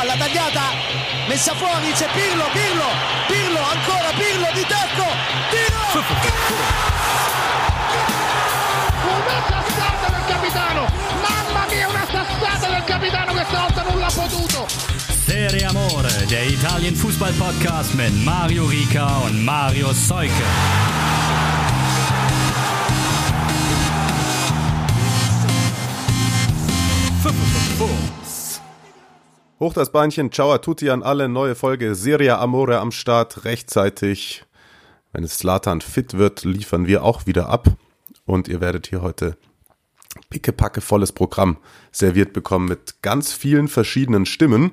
palla tagliata, messa fuori, c'è Pirlo, Pirlo, Pirlo, ancora Pirlo di tacco, tiro! Una sassata del capitano! Mamma mia, una sassata del capitano questa volta non l'ha potuto! Serie Amore, der Italien Fußball Podcast mit Mario Rica und Mario Seuke. Hoch das Beinchen, ciao a tutti an alle, neue Folge Serie Amore am Start, rechtzeitig. Wenn es Slatan fit wird, liefern wir auch wieder ab. Und ihr werdet hier heute pickepacke volles Programm serviert bekommen mit ganz vielen verschiedenen Stimmen.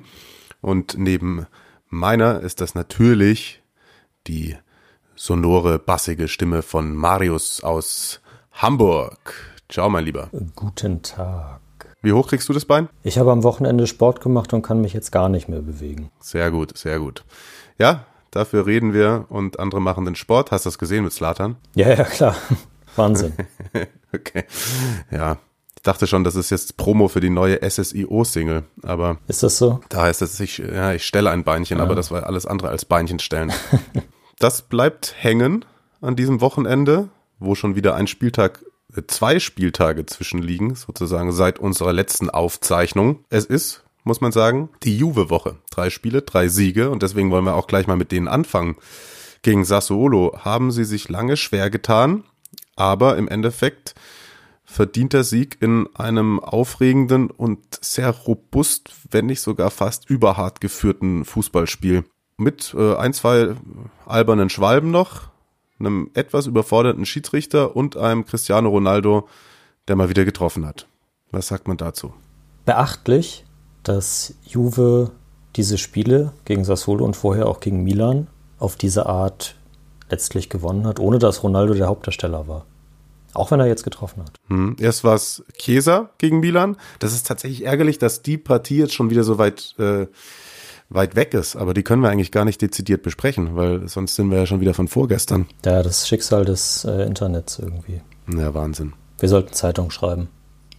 Und neben meiner ist das natürlich die sonore, bassige Stimme von Marius aus Hamburg. Ciao, mein Lieber. Guten Tag. Wie hoch kriegst du das Bein? Ich habe am Wochenende Sport gemacht und kann mich jetzt gar nicht mehr bewegen. Sehr gut, sehr gut. Ja, dafür reden wir und andere machen den Sport. Hast du das gesehen mit Slatan? Ja, ja, klar. Wahnsinn. okay. Ja. Ich dachte schon, das ist jetzt Promo für die neue SSIO-Single, aber Ist das so? da heißt es, ich, ja, ich stelle ein Beinchen, aber das war alles andere als Beinchen stellen. das bleibt hängen an diesem Wochenende, wo schon wieder ein Spieltag, zwei Spieltage zwischenliegen, sozusagen seit unserer letzten Aufzeichnung. Es ist, muss man sagen, die Juve-Woche. Drei Spiele, drei Siege und deswegen wollen wir auch gleich mal mit denen anfangen. Gegen Sassuolo haben sie sich lange schwer getan, aber im Endeffekt verdienter Sieg in einem aufregenden und sehr robust, wenn nicht sogar fast überhart geführten Fußballspiel. Mit äh, ein, zwei albernen Schwalben noch, einem etwas überforderten Schiedsrichter und einem Cristiano Ronaldo, der mal wieder getroffen hat. Was sagt man dazu? Beachtlich, dass Juve diese Spiele gegen Sassuolo und vorher auch gegen Milan auf diese Art letztlich gewonnen hat, ohne dass Ronaldo der Hauptdarsteller war. Auch wenn er jetzt getroffen hat. Hm. Erst war es Chiesa gegen Milan. Das ist tatsächlich ärgerlich, dass die Partie jetzt schon wieder so weit, äh, weit weg ist. Aber die können wir eigentlich gar nicht dezidiert besprechen, weil sonst sind wir ja schon wieder von vorgestern. Ja, das Schicksal des äh, Internets irgendwie. Ja, Wahnsinn. Wir sollten Zeitung schreiben.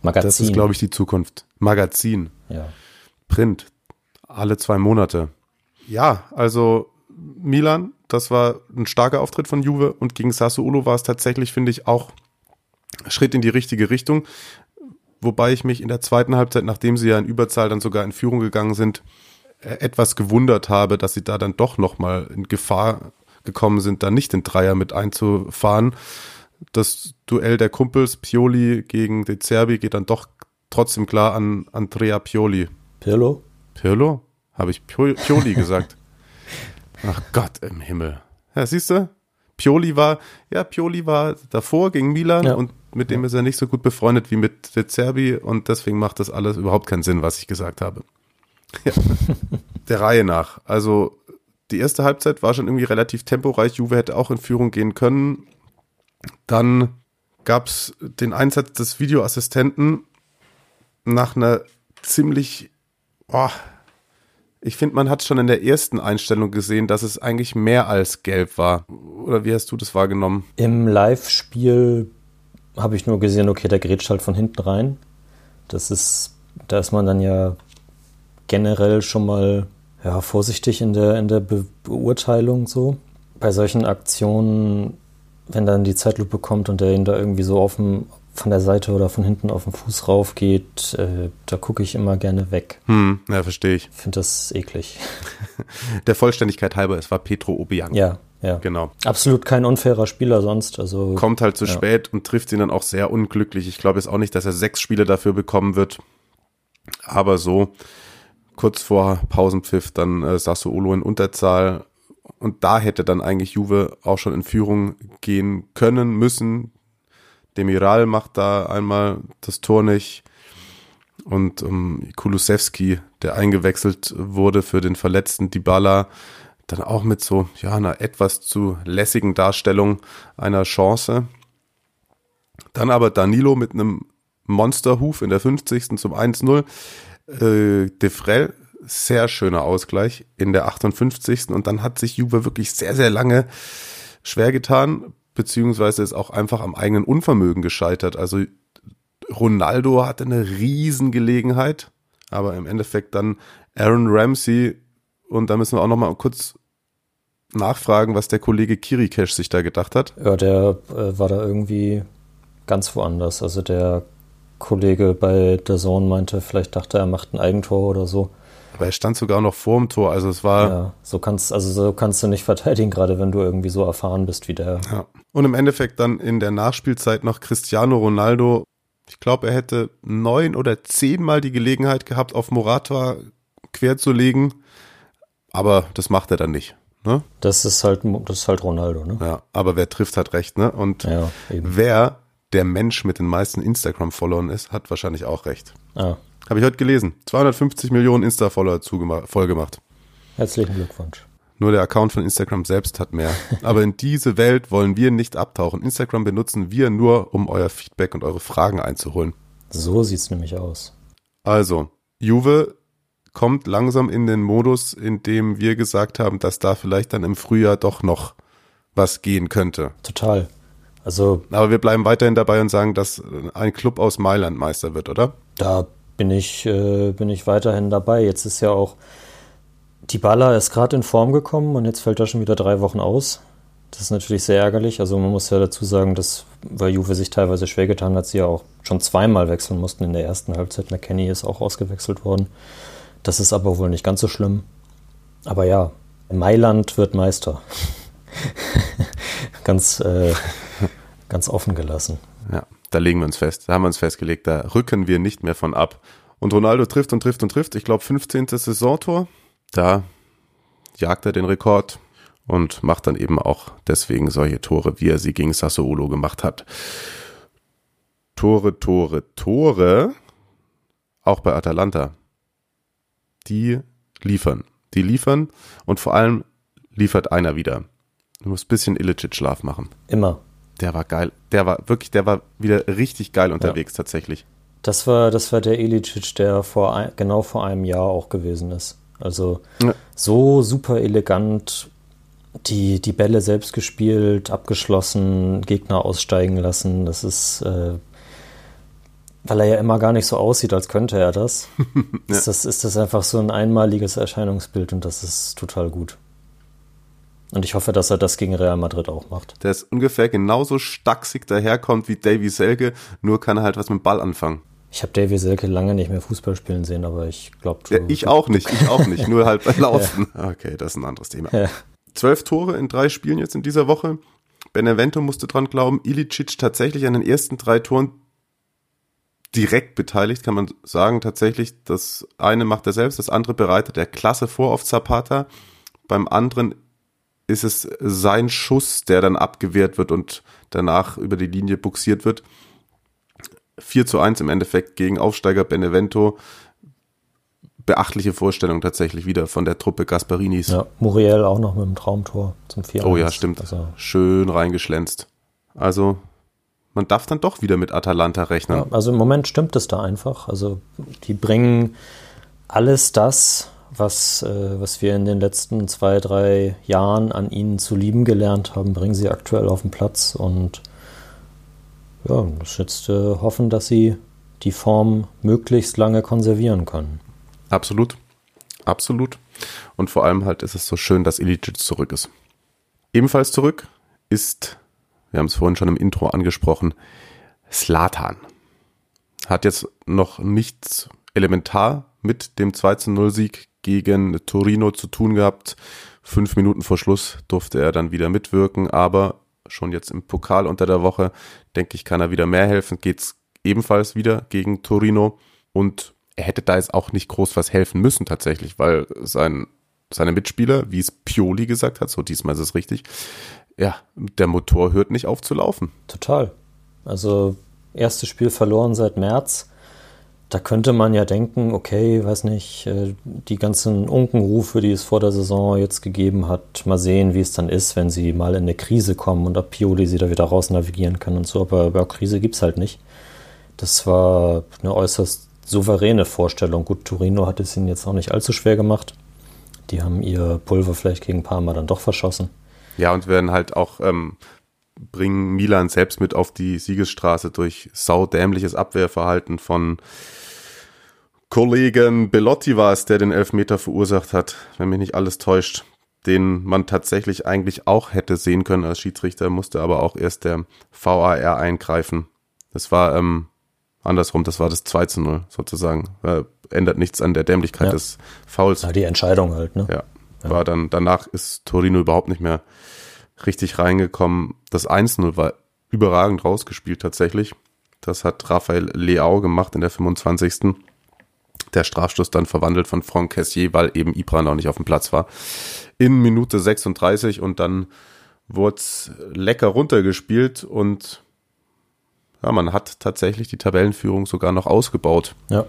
Magazin. Das ist, glaube ich, die Zukunft. Magazin, ja. Print, alle zwei Monate. Ja, also Milan, das war ein starker Auftritt von Juve und gegen Sassuolo war es tatsächlich, finde ich, auch Schritt in die richtige Richtung. Wobei ich mich in der zweiten Halbzeit, nachdem sie ja in Überzahl dann sogar in Führung gegangen sind, etwas gewundert habe, dass sie da dann doch nochmal in Gefahr gekommen sind, da nicht den Dreier mit einzufahren. Das Duell der Kumpels Pioli gegen De Zerbi geht dann doch trotzdem klar an Andrea Pioli. Pirlo? Pirlo? Habe ich Pio- Pioli gesagt? Ach Gott im Himmel. Ja, siehst du? Pioli war, ja, Pioli war davor gegen Milan Ja. und mit dem ist er nicht so gut befreundet wie mit De Zerbi und deswegen macht das alles überhaupt keinen Sinn, was ich gesagt habe. Ja. Der Reihe nach. Also die erste Halbzeit war schon irgendwie relativ temporeich. Juve hätte auch in Führung gehen können. Dann gab's den Einsatz des Videoassistenten nach einer ziemlich, oh, ich finde, man hat schon in der ersten Einstellung gesehen, dass es eigentlich mehr als gelb war. Oder wie hast du das wahrgenommen? Im Live-Spiel habe ich nur gesehen, okay, der grätscht halt von hinten rein. Das ist, da ist man dann ja generell schon mal ja, vorsichtig in der, in der Be Beurteilung so. Bei solchen Aktionen, wenn dann die Zeitlupe kommt und der ihn da irgendwie so auf dem, von der Seite oder von hinten auf den Fuß rauf geht, äh, da gucke ich immer gerne weg. Hm, ja, verstehe ich. Finde das eklig. Der Vollständigkeit halber, es war Petro Obiang. Ja, ja. Genau. Absolut kein unfairer Spieler sonst. Also Kommt halt zu Ja. spät und trifft ihn dann auch sehr unglücklich. Ich glaube jetzt auch nicht, dass er sechs Spiele dafür bekommen wird. Aber so, kurz vor Pausenpfiff, dann äh, Sassuolo in Unterzahl. Und da hätte dann eigentlich Juve auch schon in Führung gehen können, müssen. Demiral macht da einmal das Tor nicht. Und um, Kulusewski, der eingewechselt wurde für den verletzten Dybala, dann auch mit so ja einer etwas zu lässigen Darstellung einer Chance. Dann aber Danilo mit einem Monsterhuf in der 50. zum 1-0. Äh, Defrel, sehr schöner Ausgleich in der 58. Und dann hat sich Juve wirklich sehr, sehr lange schwer getan, beziehungsweise ist auch einfach am eigenen Unvermögen gescheitert. Also Ronaldo hatte eine Riesengelegenheit, aber im Endeffekt dann Aaron Ramsey und da müssen wir auch noch mal kurz nachfragen, was der Kollege Kirikesh sich da gedacht hat. Ja, der äh, war da irgendwie ganz woanders. Also der Kollege bei der Zone meinte, vielleicht dachte er, macht ein Eigentor oder so. Aber er stand sogar noch vor dem Tor, also es war. Ja, so kannst, also so kannst du nicht verteidigen, gerade wenn du irgendwie so erfahren bist wie der. Ja. Und im Endeffekt dann in der Nachspielzeit noch Cristiano Ronaldo. Ich glaube, er hätte neun oder zehnmal die Gelegenheit gehabt, auf Morata quer zu legen. Aber das macht er dann nicht. Ne? Das ist halt, das ist halt Ronaldo, ne? Ja, aber wer trifft, hat recht, ne? Und Ja, wer der Mensch mit den meisten Instagram-Followern ist, hat wahrscheinlich auch recht. Ah, Habe ich heute gelesen. 250 Millionen Insta-Follower vollgemacht. herzlichen Glückwunsch. Nur der Account von Instagram selbst hat mehr. Aber in diese Welt wollen wir nicht abtauchen. Instagram benutzen wir nur, um euer Feedback und eure Fragen einzuholen. So sieht's nämlich aus. Also, Juve kommt langsam in den Modus, in dem wir gesagt haben, dass da vielleicht dann im Frühjahr doch noch was gehen könnte. Total. Also Aber wir bleiben weiterhin dabei und sagen, dass ein Club aus Mailand Meister wird, oder? da bin ich, äh, bin ich weiterhin dabei. Jetzt ist ja auch, Dybala ist gerade in Form gekommen und jetzt fällt er schon wieder drei Wochen aus. Das ist natürlich sehr ärgerlich. Also man muss ja dazu sagen, dass, weil Juve sich teilweise schwer getan hat, sie ja auch schon zweimal wechseln mussten in der ersten Halbzeit. McKenny ist auch ausgewechselt worden. Das ist aber wohl nicht ganz so schlimm. Aber ja, Mailand wird Meister. ganz, äh, ganz offen gelassen. Ja, da legen wir uns fest. Da haben wir uns festgelegt, da rücken wir nicht mehr von ab. Und Ronaldo trifft und trifft und trifft. Ich glaube, 15. Saisontor. Da jagt er den Rekord und macht dann eben auch deswegen solche Tore, wie er sie gegen Sassuolo gemacht hat. Tore, Tore, Tore. Auch bei Atalanta. Die liefern. Die liefern und vor allem liefert einer wieder. Du musst ein bisschen Illicic-Schlaf machen. Immer. Der war geil. Der war wirklich, der war wieder richtig geil unterwegs tatsächlich. Das war, das war der Ilicic, der vor ein, genau vor einem Jahr auch gewesen ist. Also Ja. so super elegant die, die Bälle selbst gespielt, abgeschlossen, Gegner aussteigen lassen. Das ist, äh, weil er ja immer gar nicht so aussieht, als könnte er das. ist, das ist das einfach so ein einmaliges Erscheinungsbild und das ist total gut. Und ich hoffe, dass er das gegen Real Madrid auch macht. Der ist ungefähr genauso stacksig daherkommt wie Davy Selke, nur kann er halt was mit dem Ball anfangen. Ich habe Davy Selke lange nicht mehr Fußball spielen sehen, aber ich glaube, Ja, ich auch nicht, ich auch nicht, nur halt beim Laufen. Okay, das ist ein anderes Thema. Ja. Zwölf Tore in drei Spielen jetzt in dieser Woche. Benevento musste dran glauben. Ilicic tatsächlich an den ersten drei Toren direkt beteiligt, kann man sagen. Tatsächlich, das eine macht er selbst, das andere bereitet er klasse vor auf Zapata. Beim anderen ist es sein Schuss, der dann abgewehrt wird und danach über die Linie buxiert wird. 4 zu 1 im Endeffekt gegen Aufsteiger Benevento. Beachtliche Vorstellung tatsächlich wieder von der Truppe Gasparinis. Ja, Muriel auch noch mit dem Traumtor zum 4 Oh ja, stimmt. Also, Schön reingeschlänzt. Also, man darf dann doch wieder mit Atalanta rechnen. ja, also im Moment stimmt es da einfach. Also die bringen alles das, was, äh, was wir in den letzten zwei, drei Jahren an ihnen zu lieben gelernt haben, bringen sie aktuell auf den Platz und ja, das jetzt äh, hoffen, dass sie die Form möglichst lange konservieren können. Absolut. Absolut. Und vor allem halt ist es so schön, dass Ilicic zurück ist. Ebenfalls zurück ist, wir haben es vorhin schon im Intro angesprochen, Slatan. Hat jetzt noch nichts elementar mit dem 2-0-Sieg gegen Torino zu tun gehabt. Fünf Minuten vor Schluss durfte er dann wieder mitwirken, aber schon jetzt im Pokal unter der Woche, denke ich, kann er wieder mehr helfen. Geht's ebenfalls wieder gegen Torino und er hätte da jetzt auch nicht groß was helfen müssen tatsächlich, weil sein, seine Mitspieler, wie es Pioli gesagt hat, so diesmal ist es richtig, ja, der Motor hört nicht auf zu laufen. Total. Also erstes Spiel verloren seit März. Da könnte man ja denken, okay, weiß nicht, äh, die ganzen Unkenrufe, die es vor der Saison jetzt gegeben hat, mal sehen, wie es dann ist, wenn sie mal in eine Krise kommen und ob Pioli sie da wieder raus navigieren kann und so. Aber ja, Krise gibt's halt nicht. Das war eine äußerst souveräne Vorstellung. Gut, Torino hat es ihnen jetzt auch nicht allzu schwer gemacht. Die haben ihr Pulver vielleicht gegen Parma dann doch verschossen. Ja, und werden halt auch ähm, bringen Milan selbst mit auf die Siegesstraße durch saudämliches Abwehrverhalten von Kollegen Bellotti war es, der den Elfmeter verursacht hat, wenn mich nicht alles täuscht, den man tatsächlich eigentlich auch hätte sehen können als Schiedsrichter, musste aber auch erst der VAR eingreifen. Das war ähm, andersrum, das war das 2 zu 0 sozusagen. Äh, ändert nichts an der Dämlichkeit Ja. des Fouls. Ja, die Entscheidung halt, ne? Ja, war dann, danach ist Torino überhaupt nicht mehr richtig reingekommen. Das 1-0 war überragend rausgespielt tatsächlich. Das hat Raphael Leao gemacht in der 25. Der Strafstoß dann verwandelt von Franck Cassier, weil eben Ibra noch nicht auf dem Platz war. In Minute 36 und dann wurde lecker runtergespielt und ja, man hat tatsächlich die Tabellenführung sogar noch ausgebaut. Ja.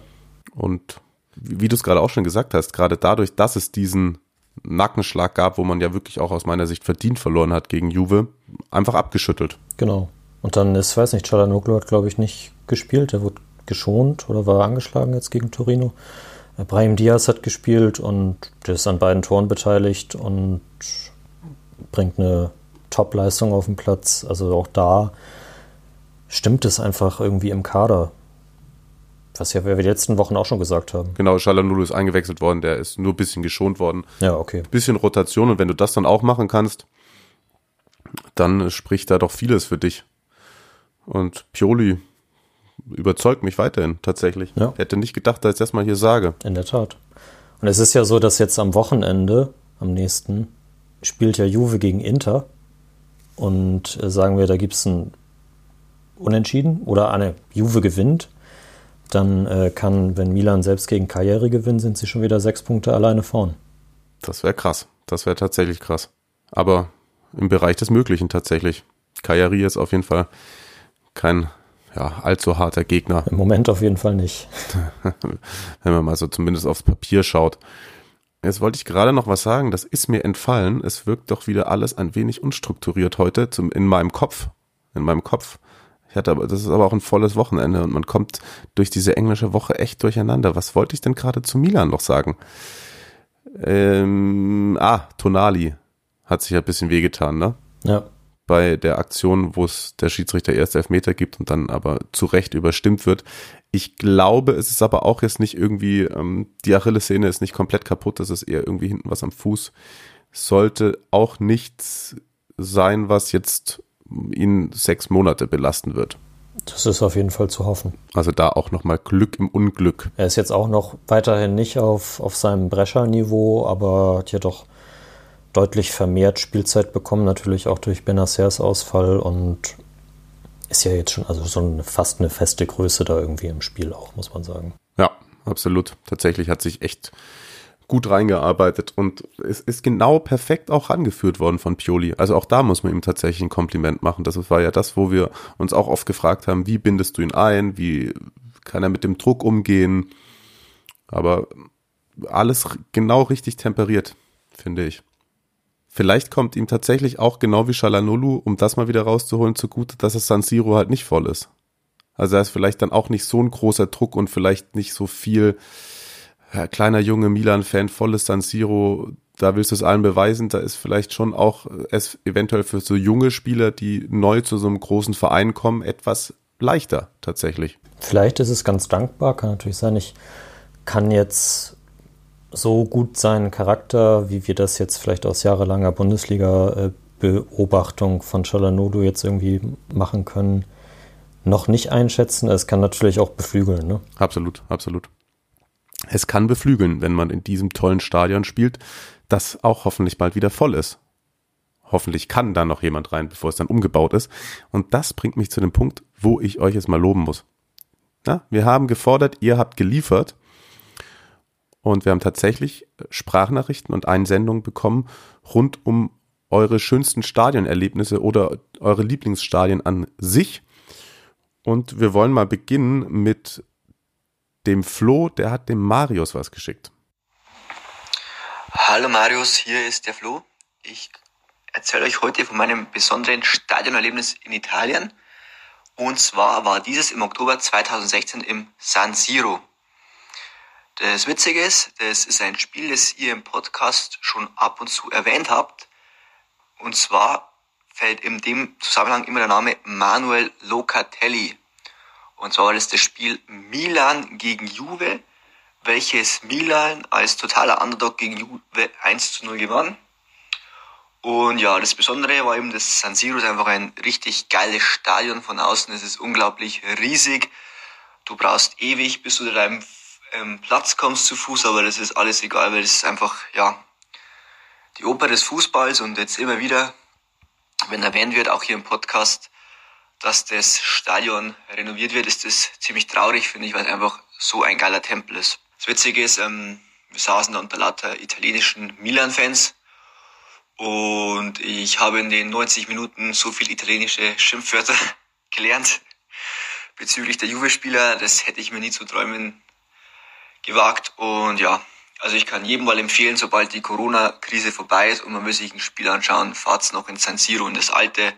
Und wie du es gerade auch schon gesagt hast, gerade dadurch, dass es diesen Nackenschlag gab, wo man ja wirklich auch aus meiner Sicht verdient verloren hat gegen Juve, einfach abgeschüttelt. Genau. Und dann ist, weiß nicht, Chalanoglu hat, glaube ich, nicht gespielt. Der wurde geschont oder war angeschlagen jetzt gegen Torino. Äh, Brahim Diaz hat gespielt und der ist an beiden Toren beteiligt und bringt eine Top-Leistung auf den Platz. Also auch da stimmt es einfach irgendwie im Kader. Was ja wir die letzten Wochen auch schon gesagt haben. Genau, Shalanulu ist eingewechselt worden, der ist nur ein bisschen geschont worden. Ja, okay. Bisschen Rotation und wenn du das dann auch machen kannst, dann spricht da doch vieles für dich. Und Pioli überzeugt mich weiterhin tatsächlich. Ja. Hätte nicht gedacht, dass ich das mal hier sage. In der Tat. Und es ist ja so, dass jetzt am Wochenende, am nächsten, spielt ja Juve gegen Inter. Und äh, sagen wir, da gibt es ein Unentschieden oder eine Juve gewinnt. Dann äh, kann, wenn Milan selbst gegen Cagliari gewinnt, sind sie schon wieder sechs Punkte alleine vorn. Das wäre krass. Das wäre tatsächlich krass. Aber im Bereich des Möglichen tatsächlich. Kajari ist auf jeden Fall kein ja, allzu harter Gegner, Im Moment auf jeden Fall nicht. wenn man mal so zumindest aufs Papier schaut. Jetzt wollte ich gerade noch was sagen, das ist mir entfallen. Es wirkt doch wieder alles ein wenig unstrukturiert heute zum, in meinem Kopf. In meinem Kopf. Ich hatte aber, das ist aber auch ein volles Wochenende und man kommt durch diese englische Woche echt durcheinander. Was wollte ich denn gerade zu Milan noch sagen? Ähm, ah, Tonali hat sich ja ein bisschen wehgetan, ne? Ja, bei der Aktion, wo es der Schiedsrichter erst Elfmeter gibt und dann aber zu Recht überstimmt wird. Ich glaube, es ist aber auch jetzt nicht irgendwie, ähm, die Achillessehne ist nicht komplett kaputt, das ist eher irgendwie hinten was am Fuß. Sollte auch nichts sein, was jetzt ihn sechs Monate belasten wird. das ist auf jeden Fall zu hoffen. Also da auch nochmal Glück im Unglück. Er ist jetzt auch noch weiterhin nicht auf, auf seinem Brescher-Niveau, aber hat ja doch deutlich vermehrt Spielzeit bekommen, natürlich auch durch Benassers Ausfall und ist ja jetzt schon also so eine, fast eine feste Größe da irgendwie im Spiel auch, muss man sagen. Ja, absolut. Tatsächlich hat sich echt gut reingearbeitet und es ist genau perfekt auch rangeführt worden von Pioli. Also auch da muss man ihm tatsächlich ein Kompliment machen. Das war ja das, wo wir uns auch oft gefragt haben, wie bindest du ihn ein, wie kann er mit dem Druck umgehen. Aber alles genau richtig temperiert, finde ich. Vielleicht kommt ihm tatsächlich auch genau wie Shalanolu, um das mal wieder rauszuholen, zugute, dass es San Siro halt nicht voll ist. Also da ist vielleicht dann auch nicht so ein großer Druck und vielleicht nicht so viel ja, kleiner junge Milan-Fan, volles San Siro, da willst du es allen beweisen, da ist vielleicht schon auch es eventuell für so junge Spieler, die neu zu so einem großen Verein kommen, etwas leichter tatsächlich. Vielleicht ist es ganz dankbar, kann natürlich sein. Ich kann jetzt so gut seinen Charakter, wie wir das jetzt vielleicht aus jahrelanger Bundesliga-Beobachtung von Chalanoglu jetzt irgendwie machen können, noch nicht einschätzen. Es kann natürlich auch beflügeln. Ne? Absolut, absolut. Es kann beflügeln, wenn man in diesem tollen Stadion spielt, das auch hoffentlich bald wieder voll ist. Hoffentlich kann da noch jemand rein, bevor es dann umgebaut ist. Und das bringt mich zu dem Punkt, wo ich euch jetzt mal loben muss. Ja, wir haben gefordert, ihr habt geliefert. Und wir haben tatsächlich Sprachnachrichten und Einsendungen bekommen rund um eure schönsten Stadionerlebnisse oder eure Lieblingsstadien an sich. Und wir wollen mal beginnen mit dem Flo, der hat dem Marius was geschickt. Hallo Marius, hier ist der Flo. Ich erzähle euch heute von meinem besonderen Stadionerlebnis in Italien. Und zwar war dieses im Oktober 2016 im San Siro. Das Witzige ist, das ist ein Spiel, das ihr im Podcast schon ab und zu erwähnt habt. Und zwar fällt in dem Zusammenhang immer der Name Manuel Locatelli. Und zwar war das das Spiel Milan gegen Juve welches Milan als totaler Underdog gegen Juve 1 zu 0 gewann. Und ja, das Besondere war eben, das San Siro ist einfach ein richtig geiles Stadion von außen. Es ist unglaublich riesig. Du brauchst ewig, bis du deinem ähm, Platz kommst zu Fuß, aber das ist alles egal, weil das ist einfach, ja, die Oper des Fußballs und jetzt immer wieder, wenn erwähnt wird, auch hier im Podcast, dass das Stadion renoviert wird, ist das ziemlich traurig, finde ich, weil es einfach so ein geiler Tempel ist. Das Witzige ist, ähm, wir saßen da unter lauter italienischen Milan-Fans und ich habe in den 90 Minuten so viel italienische Schimpfwörter gelernt bezüglich der Juve-Spieler. Das hätte ich mir nie zu träumen gewagt. Und ja, also ich kann jedem mal empfehlen, sobald die Corona-Krise vorbei ist und man will sich ein Spiel anschauen, fahrt's noch in San Siro in das alte.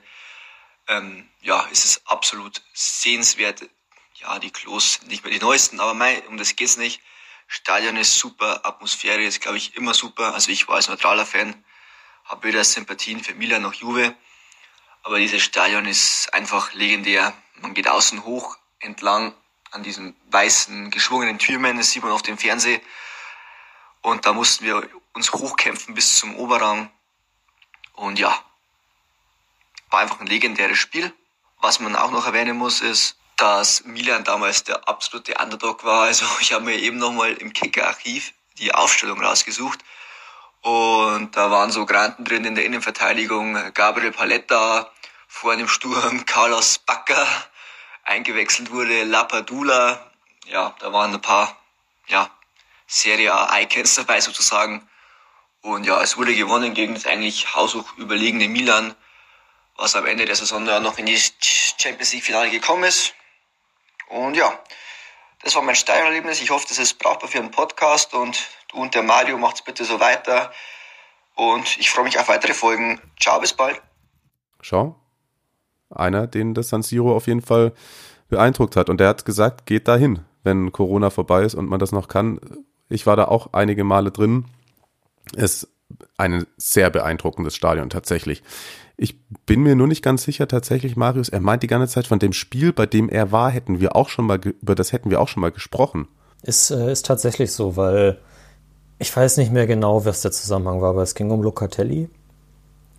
Ähm, ja, ist es absolut sehenswert. Ja, die Klos nicht mehr die neuesten, aber mein, um das geht's nicht. Stadion ist super, Atmosphäre ist, glaube ich, immer super. Also ich war als neutraler Fan habe weder Sympathien für Milan noch Juve. Aber dieses Stadion ist einfach legendär. Man geht außen hoch entlang an diesen weißen, geschwungenen Türmen, das sieht man auf dem Fernseh. Und da mussten wir uns hochkämpfen bis zum Oberrang. Und ja, war einfach ein legendäres Spiel. Was man auch noch erwähnen muss, ist, dass Milan damals der absolute Underdog war. Also ich habe mir eben nochmal im Kicker-Archiv die Aufstellung rausgesucht. Und da waren so Granten drin in der Innenverteidigung. Gabriel Paletta, vor dem Sturm Carlos Backer, eingewechselt wurde Lapadula. Ja, da waren ein paar, ja, Serie A Icons dabei sozusagen. Und ja, es wurde gewonnen gegen das eigentlich haushoch überlegene Milan, was am Ende der Saison ja noch in die Champions League Finale gekommen ist. Und ja, das war mein Steuererlebnis. Ich hoffe, das ist brauchbar für einen Podcast und du und der Mario macht's bitte so weiter. Und ich freue mich auf weitere Folgen. Ciao, bis bald. Schau. Einer, den das San Siro auf jeden Fall beeindruckt hat. Und der hat gesagt, geht dahin, wenn Corona vorbei ist und man das noch kann. Ich war da auch einige Male drin. Es ist ein sehr beeindruckendes Stadion tatsächlich. Ich bin mir nur nicht ganz sicher tatsächlich, Marius, er meint die ganze Zeit von dem Spiel, bei dem er war, hätten wir auch schon mal, über das hätten wir auch schon mal gesprochen. Ist, äh, ist tatsächlich so, weil ich weiß nicht mehr genau, was der Zusammenhang war, aber es ging um Locatelli,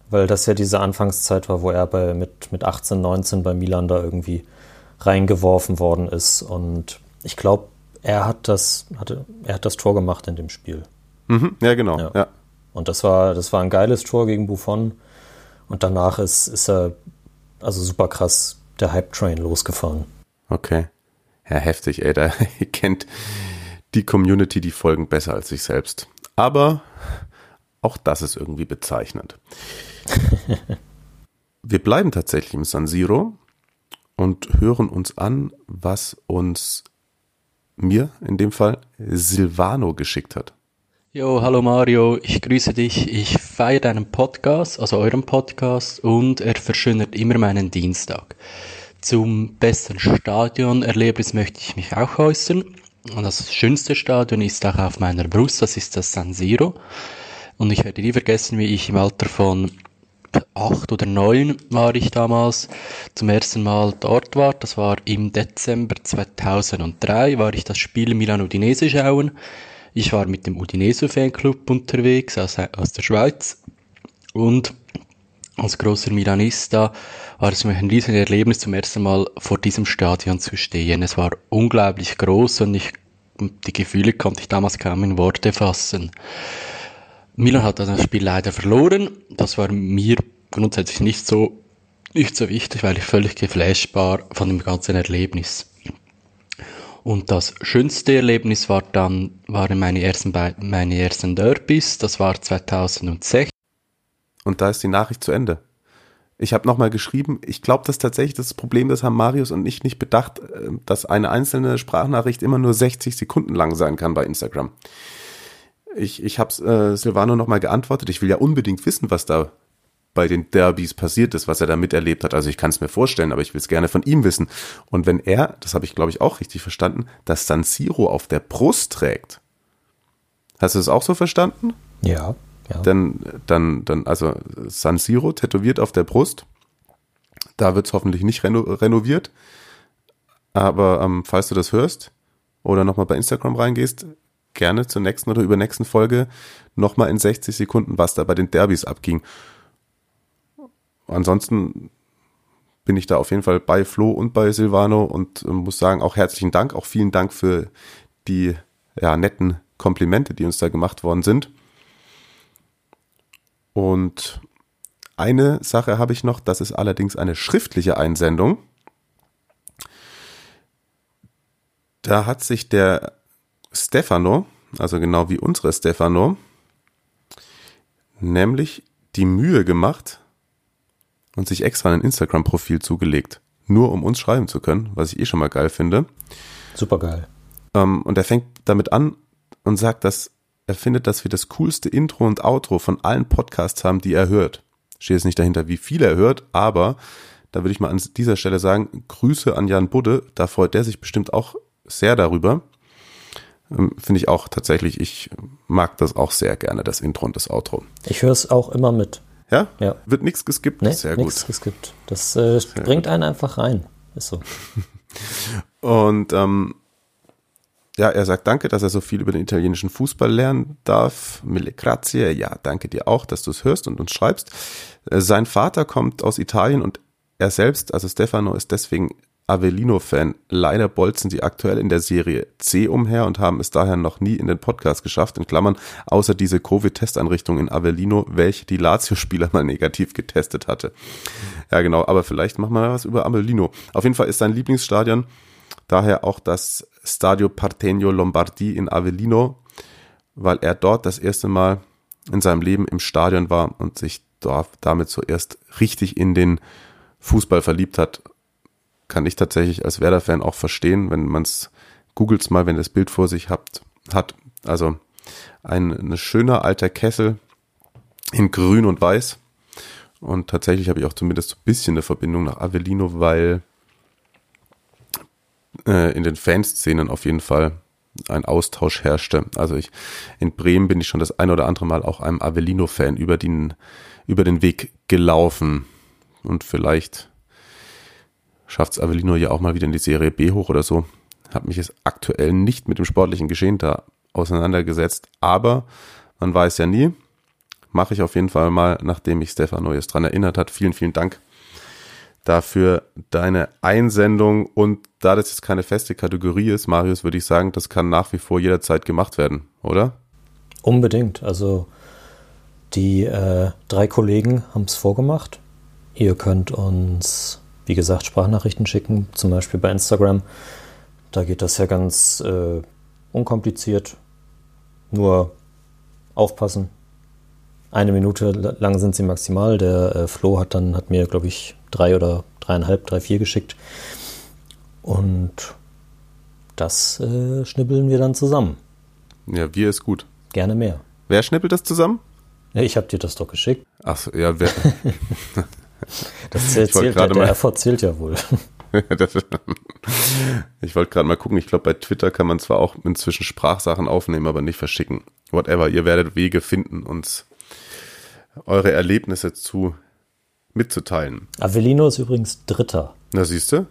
weil das ja diese Anfangszeit war, wo er bei, mit, mit 18, 19 bei Milan da irgendwie reingeworfen worden ist und ich glaube, er hat das, hatte, er hat das Tor gemacht in dem Spiel. Mhm, ja, genau. Ja. ja. Und das war, das war ein geiles Tor gegen Buffon. Und danach ist, ist er, also super krass, der Hype-Train losgefahren. Okay. Ja, heftig, ey. Da kennt die Community die Folgen besser als sich selbst. Aber auch das ist irgendwie bezeichnend. Wir bleiben tatsächlich im San Siro und hören uns an, was uns mir in dem Fall Silvano geschickt hat. Jo, hallo Mario, ich grüße dich. Ich feiere deinen Podcast, also euren Podcast, und er verschönert immer meinen Dienstag. Zum besten Stadionerlebnis möchte ich mich auch äußern. Und das schönste Stadion ist auch auf meiner Brust, das ist das San Siro. Und ich werde nie vergessen, wie ich im Alter von acht oder neun war ich damals zum ersten Mal dort war. Das war im Dezember 2003, war ich das Spiel Milan Udinese schauen. Ich war mit dem Udinese Fanclub unterwegs aus, aus der Schweiz und als großer Milanista war es mir ein riesiges Erlebnis, zum ersten Mal vor diesem Stadion zu stehen. Es war unglaublich groß und ich, die Gefühle konnte ich damals kaum in Worte fassen. Milan hat das Spiel leider verloren. Das war mir grundsätzlich nicht so, nicht so wichtig, weil ich völlig geflasht war von dem ganzen Erlebnis. Und das schönste Erlebnis war dann, waren meine ersten, meine ersten Derbys, das war 2006. Und da ist die Nachricht zu Ende. Ich habe nochmal geschrieben, ich glaube, das ist tatsächlich das Problem, das haben Marius und ich nicht bedacht, äh, dass eine einzelne Sprachnachricht immer nur 60 Sekunden lang sein kann bei Instagram. Ich, ich habe äh, Silvano nochmal geantwortet, ich will ja unbedingt wissen, was da bei den Derbys passiert ist, was er da miterlebt hat. Also ich kann es mir vorstellen, aber ich will es gerne von ihm wissen. Und wenn er, das habe ich glaube ich auch richtig verstanden, das San Siro auf der Brust trägt, hast du es auch so verstanden? Ja. ja. Dann, dann, dann, also San Siro tätowiert auf der Brust. Da wird es hoffentlich nicht reno renoviert. Aber ähm, falls du das hörst oder nochmal bei Instagram reingehst, gerne zur nächsten oder übernächsten Folge nochmal in 60 Sekunden, was da bei den Derbys abging. Ansonsten bin ich da auf jeden Fall bei Flo und bei Silvano und äh, muss sagen, auch herzlichen Dank, auch vielen Dank für die ja, netten Komplimente, die uns da gemacht worden sind. Und eine Sache habe ich noch, das ist allerdings eine schriftliche Einsendung. Da hat sich der Stefano, also genau wie unsere Stefano, nämlich die Mühe gemacht und sich extra ein Instagram-Profil zugelegt, nur um uns schreiben zu können, was ich eh schon mal geil finde. Super geil. Ähm, und er fängt damit an und sagt, dass er findet, dass wir das coolste Intro und Outro von allen Podcasts haben, die er hört. Steht jetzt nicht dahinter, wie viel er hört, aber da würde ich mal an dieser Stelle sagen, Grüße an Jan Budde, da freut der sich bestimmt auch sehr darüber. Ähm, Finde ich auch tatsächlich, ich mag das auch sehr gerne, das Intro und das Outro. Ich höre es auch immer mit. Ja? Ja. Wird nichts geskippt? Nee, sehr nichts gut. geskippt. Das äh, bringt einen einfach rein. Ist so. Und ähm, ja, er sagt danke, dass er so viel über den italienischen Fußball lernen darf. Mille grazie. Ja, danke dir auch, dass du es hörst und uns schreibst. Äh, Sein Vater kommt aus Italien und er selbst, also Stefano, ist deswegen Avellino-Fan. Leider bolzen sie aktuell in der Serie C umher und haben es daher noch nie in den Podcast geschafft, in Klammern, außer diese Covid-Testeinrichtung in Avellino, welche die Lazio-Spieler mal negativ getestet hatte. Ja, genau, aber vielleicht machen wir was über Avellino. Auf jeden Fall ist sein Lieblingsstadion daher auch das Stadio Partenio Lombardi in Avellino, weil er dort das erste Mal in seinem Leben im Stadion war und sich damit zuerst richtig in den Fußball verliebt hat kann ich tatsächlich als Werder-Fan auch verstehen, wenn man es googelt mal, wenn ihr das Bild vor sich habt, hat. Also ein, ein schöner alter Kessel in grün und weiß. Und tatsächlich habe ich auch zumindest so ein bisschen eine Verbindung nach Avellino, weil äh, in den Fanszenen auf jeden Fall ein Austausch herrschte. Also ich in Bremen bin ich schon das ein oder andere Mal auch einem Avellino-Fan über den über den Weg gelaufen und vielleicht schafft es Avellino ja auch mal wieder in die Serie B hoch oder so. Hab mich jetzt aktuell nicht mit dem sportlichen Geschehen da auseinandergesetzt, aber man weiß ja nie. Mache ich auf jeden Fall mal, nachdem mich Stefano jetzt dran erinnert hat. Vielen, vielen Dank dafür deine Einsendung und da das jetzt keine feste Kategorie ist, Marius, würde ich sagen, das kann nach wie vor jederzeit gemacht werden, oder? Unbedingt. Also die äh, drei Kollegen haben es vorgemacht. Ihr könnt uns, wie gesagt, Sprachnachrichten schicken, zum Beispiel bei Instagram. Da geht das ja ganz äh, unkompliziert. Nur aufpassen. Eine Minute lang sind sie maximal. Der äh, Flo hat dann hat mir, glaube ich, drei oder dreieinhalb, drei, vier geschickt. Und das äh, schnibbeln wir dann zusammen. Ja, wir ist gut. Gerne mehr. Wer schnippelt das zusammen? Ich habe dir das doch geschickt. Ach ja, wer, Das zählt, wollte der, der Erfolg zählt ja wohl. Das- ich wollte gerade mal gucken. Ich glaube, bei Twitter kann man zwar auch inzwischen Sprachsachen aufnehmen, aber nicht verschicken. Whatever. Ihr werdet Wege finden, uns eure Erlebnisse zu mitzuteilen. Avellino ist übrigens Dritter Na, siehst du?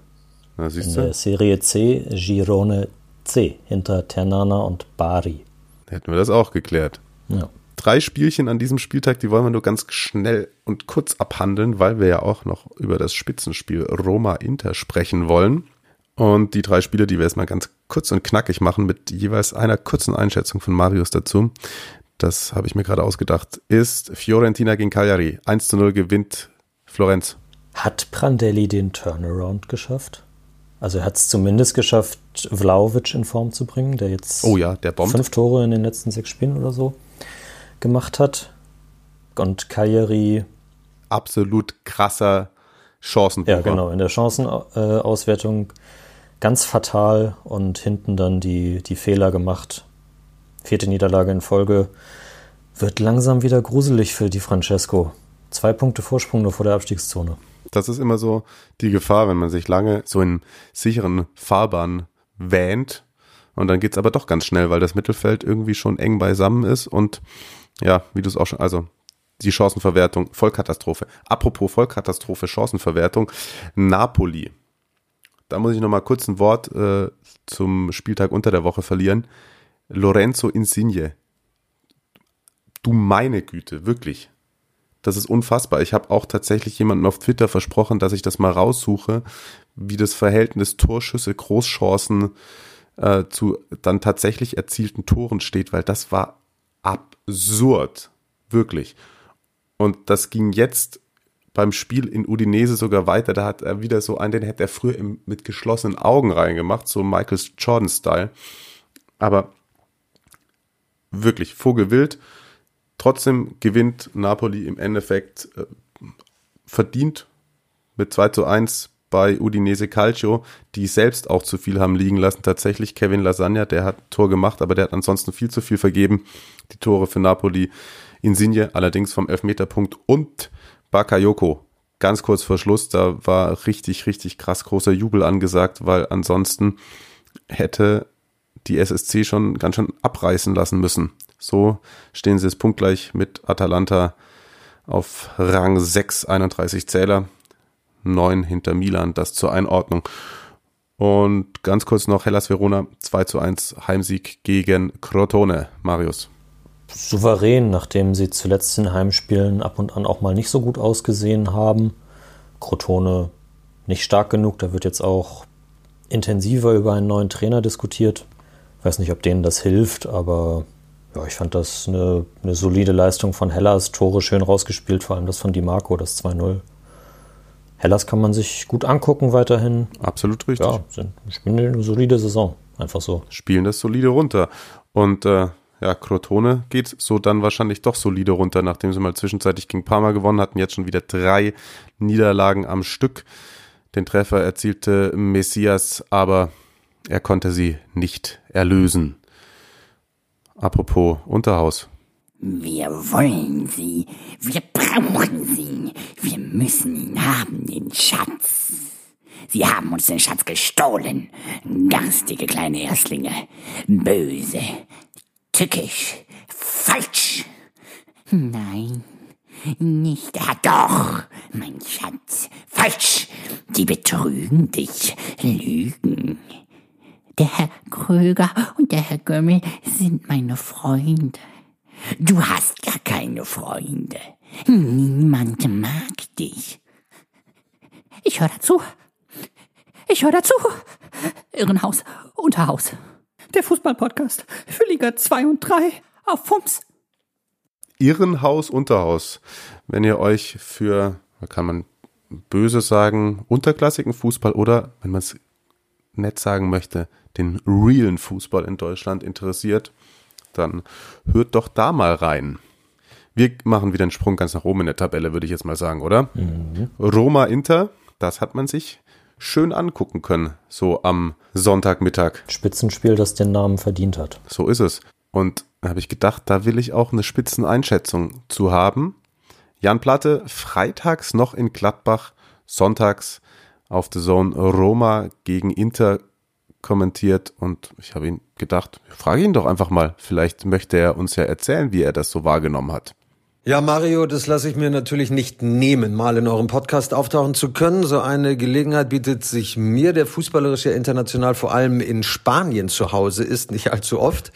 Na, in siehst der du? Serie C, Girone C, hinter Ternana und Bari. Hätten wir das auch geklärt. Ja. Drei Spielchen an diesem Spieltag, die wollen wir nur ganz schnell und kurz abhandeln, weil wir ja auch noch über das Spitzenspiel Roma-Inter sprechen wollen. Und die drei Spiele, die wir jetzt mal ganz kurz und knackig machen, mit jeweils einer kurzen Einschätzung von Marius dazu. Das habe ich mir gerade ausgedacht. Ist Fiorentina gegen Cagliari. 1 zu 0 gewinnt Florenz. Hat Prandelli den Turnaround geschafft? Also er hat es zumindest geschafft, Vlaovic in Form zu bringen, der jetzt Oh ja, der fünf Tore in den letzten sechs Spielen oder so gemacht hat. Und Cagliari, Absolut krasser Chancenbucher. ja genau, in der Chancenauswertung ganz fatal und hinten dann die, die Fehler gemacht. Vierte Niederlage in Folge. Wird langsam wieder gruselig für die Francesco. Zwei Punkte Vorsprung nur vor der Abstiegszone. Das ist immer so die Gefahr, wenn man sich lange so in sicheren Fahrbahnen wähnt. Und dann geht's aber doch ganz schnell, weil das Mittelfeld irgendwie schon eng beisammen ist. Und ja, wie du es auch schon, also die Chancenverwertung, Vollkatastrophe. Apropos Vollkatastrophe, Chancenverwertung, Napoli. Da muss ich noch mal kurz ein Wort äh, zum Spieltag unter der Woche verlieren. Lorenzo Insigne. Du meine Güte, wirklich. Das ist unfassbar. Ich habe auch tatsächlich jemandem auf Twitter versprochen, dass ich das mal raussuche, wie das Verhältnis Torschüsse, Großchancen äh, zu dann tatsächlich erzielten Toren steht, weil das war absurd. Wirklich. Und das ging jetzt beim Spiel in Udinese sogar weiter. Da hat er wieder so einen, den hätte er früher im, mit geschlossenen Augen reingemacht, so Michael Jordan-Style. Aber wirklich Vogelwild. Trotzdem gewinnt Napoli im Endeffekt äh, verdient mit 2 zu 1 bei Udinese Calcio, die selbst auch zu viel haben liegen lassen. Tatsächlich Kevin Lasagna, der hat Tor gemacht, aber der hat ansonsten viel zu viel vergeben. Die Tore für Napoli. Insigne allerdings vom Elfmeterpunkt und Bakayoko. Ganz kurz vor Schluss, da war richtig, richtig krass großer Jubel angesagt, weil ansonsten hätte die SSC schon ganz schön abreißen lassen müssen. So stehen sie jetzt punktgleich mit Atalanta auf Rang 6, 31 Zähler, 9 hinter Milan, das zur Einordnung. Und ganz kurz noch Hellas Verona, 2 zu 1 Heimsieg gegen Crotone, Marius. Souverän, nachdem sie zuletzt in Heimspielen ab und an auch mal nicht so gut ausgesehen haben. Crotone nicht stark genug, da wird jetzt auch intensiver über einen neuen Trainer diskutiert. Ich weiß nicht, ob denen das hilft, aber ja, ich fand das eine, eine solide Leistung von Hellas. Tore schön rausgespielt, vor allem das von Di Marco, das 2-0. Hellas kann man sich gut angucken weiterhin. Absolut richtig. Ja, sind, spielen eine solide Saison. Einfach so. Spielen das solide runter. Und äh, ja, Crotone geht so dann wahrscheinlich doch solide runter, nachdem sie mal zwischenzeitlich gegen Parma gewonnen hatten. Jetzt schon wieder drei Niederlagen am Stück. Den Treffer erzielte Messias, aber er konnte sie nicht erlösen. Apropos Unterhaus. Wir wollen sie. Wir brauchen sie. Wir müssen ihn haben, den Schatz. Sie haben uns den Schatz gestohlen. Garstige kleine Erstlinge. Böse. Tückisch. Falsch. Nein. Nicht er doch, mein Schatz. Falsch. Die betrügen dich, lügen. Der Herr Kröger und der Herr Gömmel sind meine Freunde. Du hast gar keine Freunde. Niemand mag dich. Ich höre dazu. Ich höre dazu. Irrenhaus, Unterhaus. Der Fußballpodcast für Liga 2 und 3 auf Fums. Irrenhaus, Unterhaus. Wenn ihr euch für, kann man böse sagen, unterklassigen Fußball oder, wenn man es nett sagen möchte, den realen Fußball in Deutschland interessiert, dann hört doch da mal rein. Wir machen wieder einen Sprung ganz nach oben in der Tabelle, würde ich jetzt mal sagen, oder? Mhm. Roma Inter, das hat man sich schön angucken können, so am Sonntagmittag. Spitzenspiel, das den Namen verdient hat. So ist es. Und da habe ich gedacht, da will ich auch eine Spitzeneinschätzung zu haben. Jan Platte, freitags noch in Gladbach, sonntags auf The Zone Roma gegen Inter kommentiert und ich habe ihn gedacht, frage ihn doch einfach mal, vielleicht möchte er uns ja erzählen, wie er das so wahrgenommen hat. Ja, Mario, das lasse ich mir natürlich nicht nehmen, mal in eurem Podcast auftauchen zu können. So eine Gelegenheit bietet sich mir, der fußballerische International vor allem in Spanien zu Hause ist, nicht allzu oft.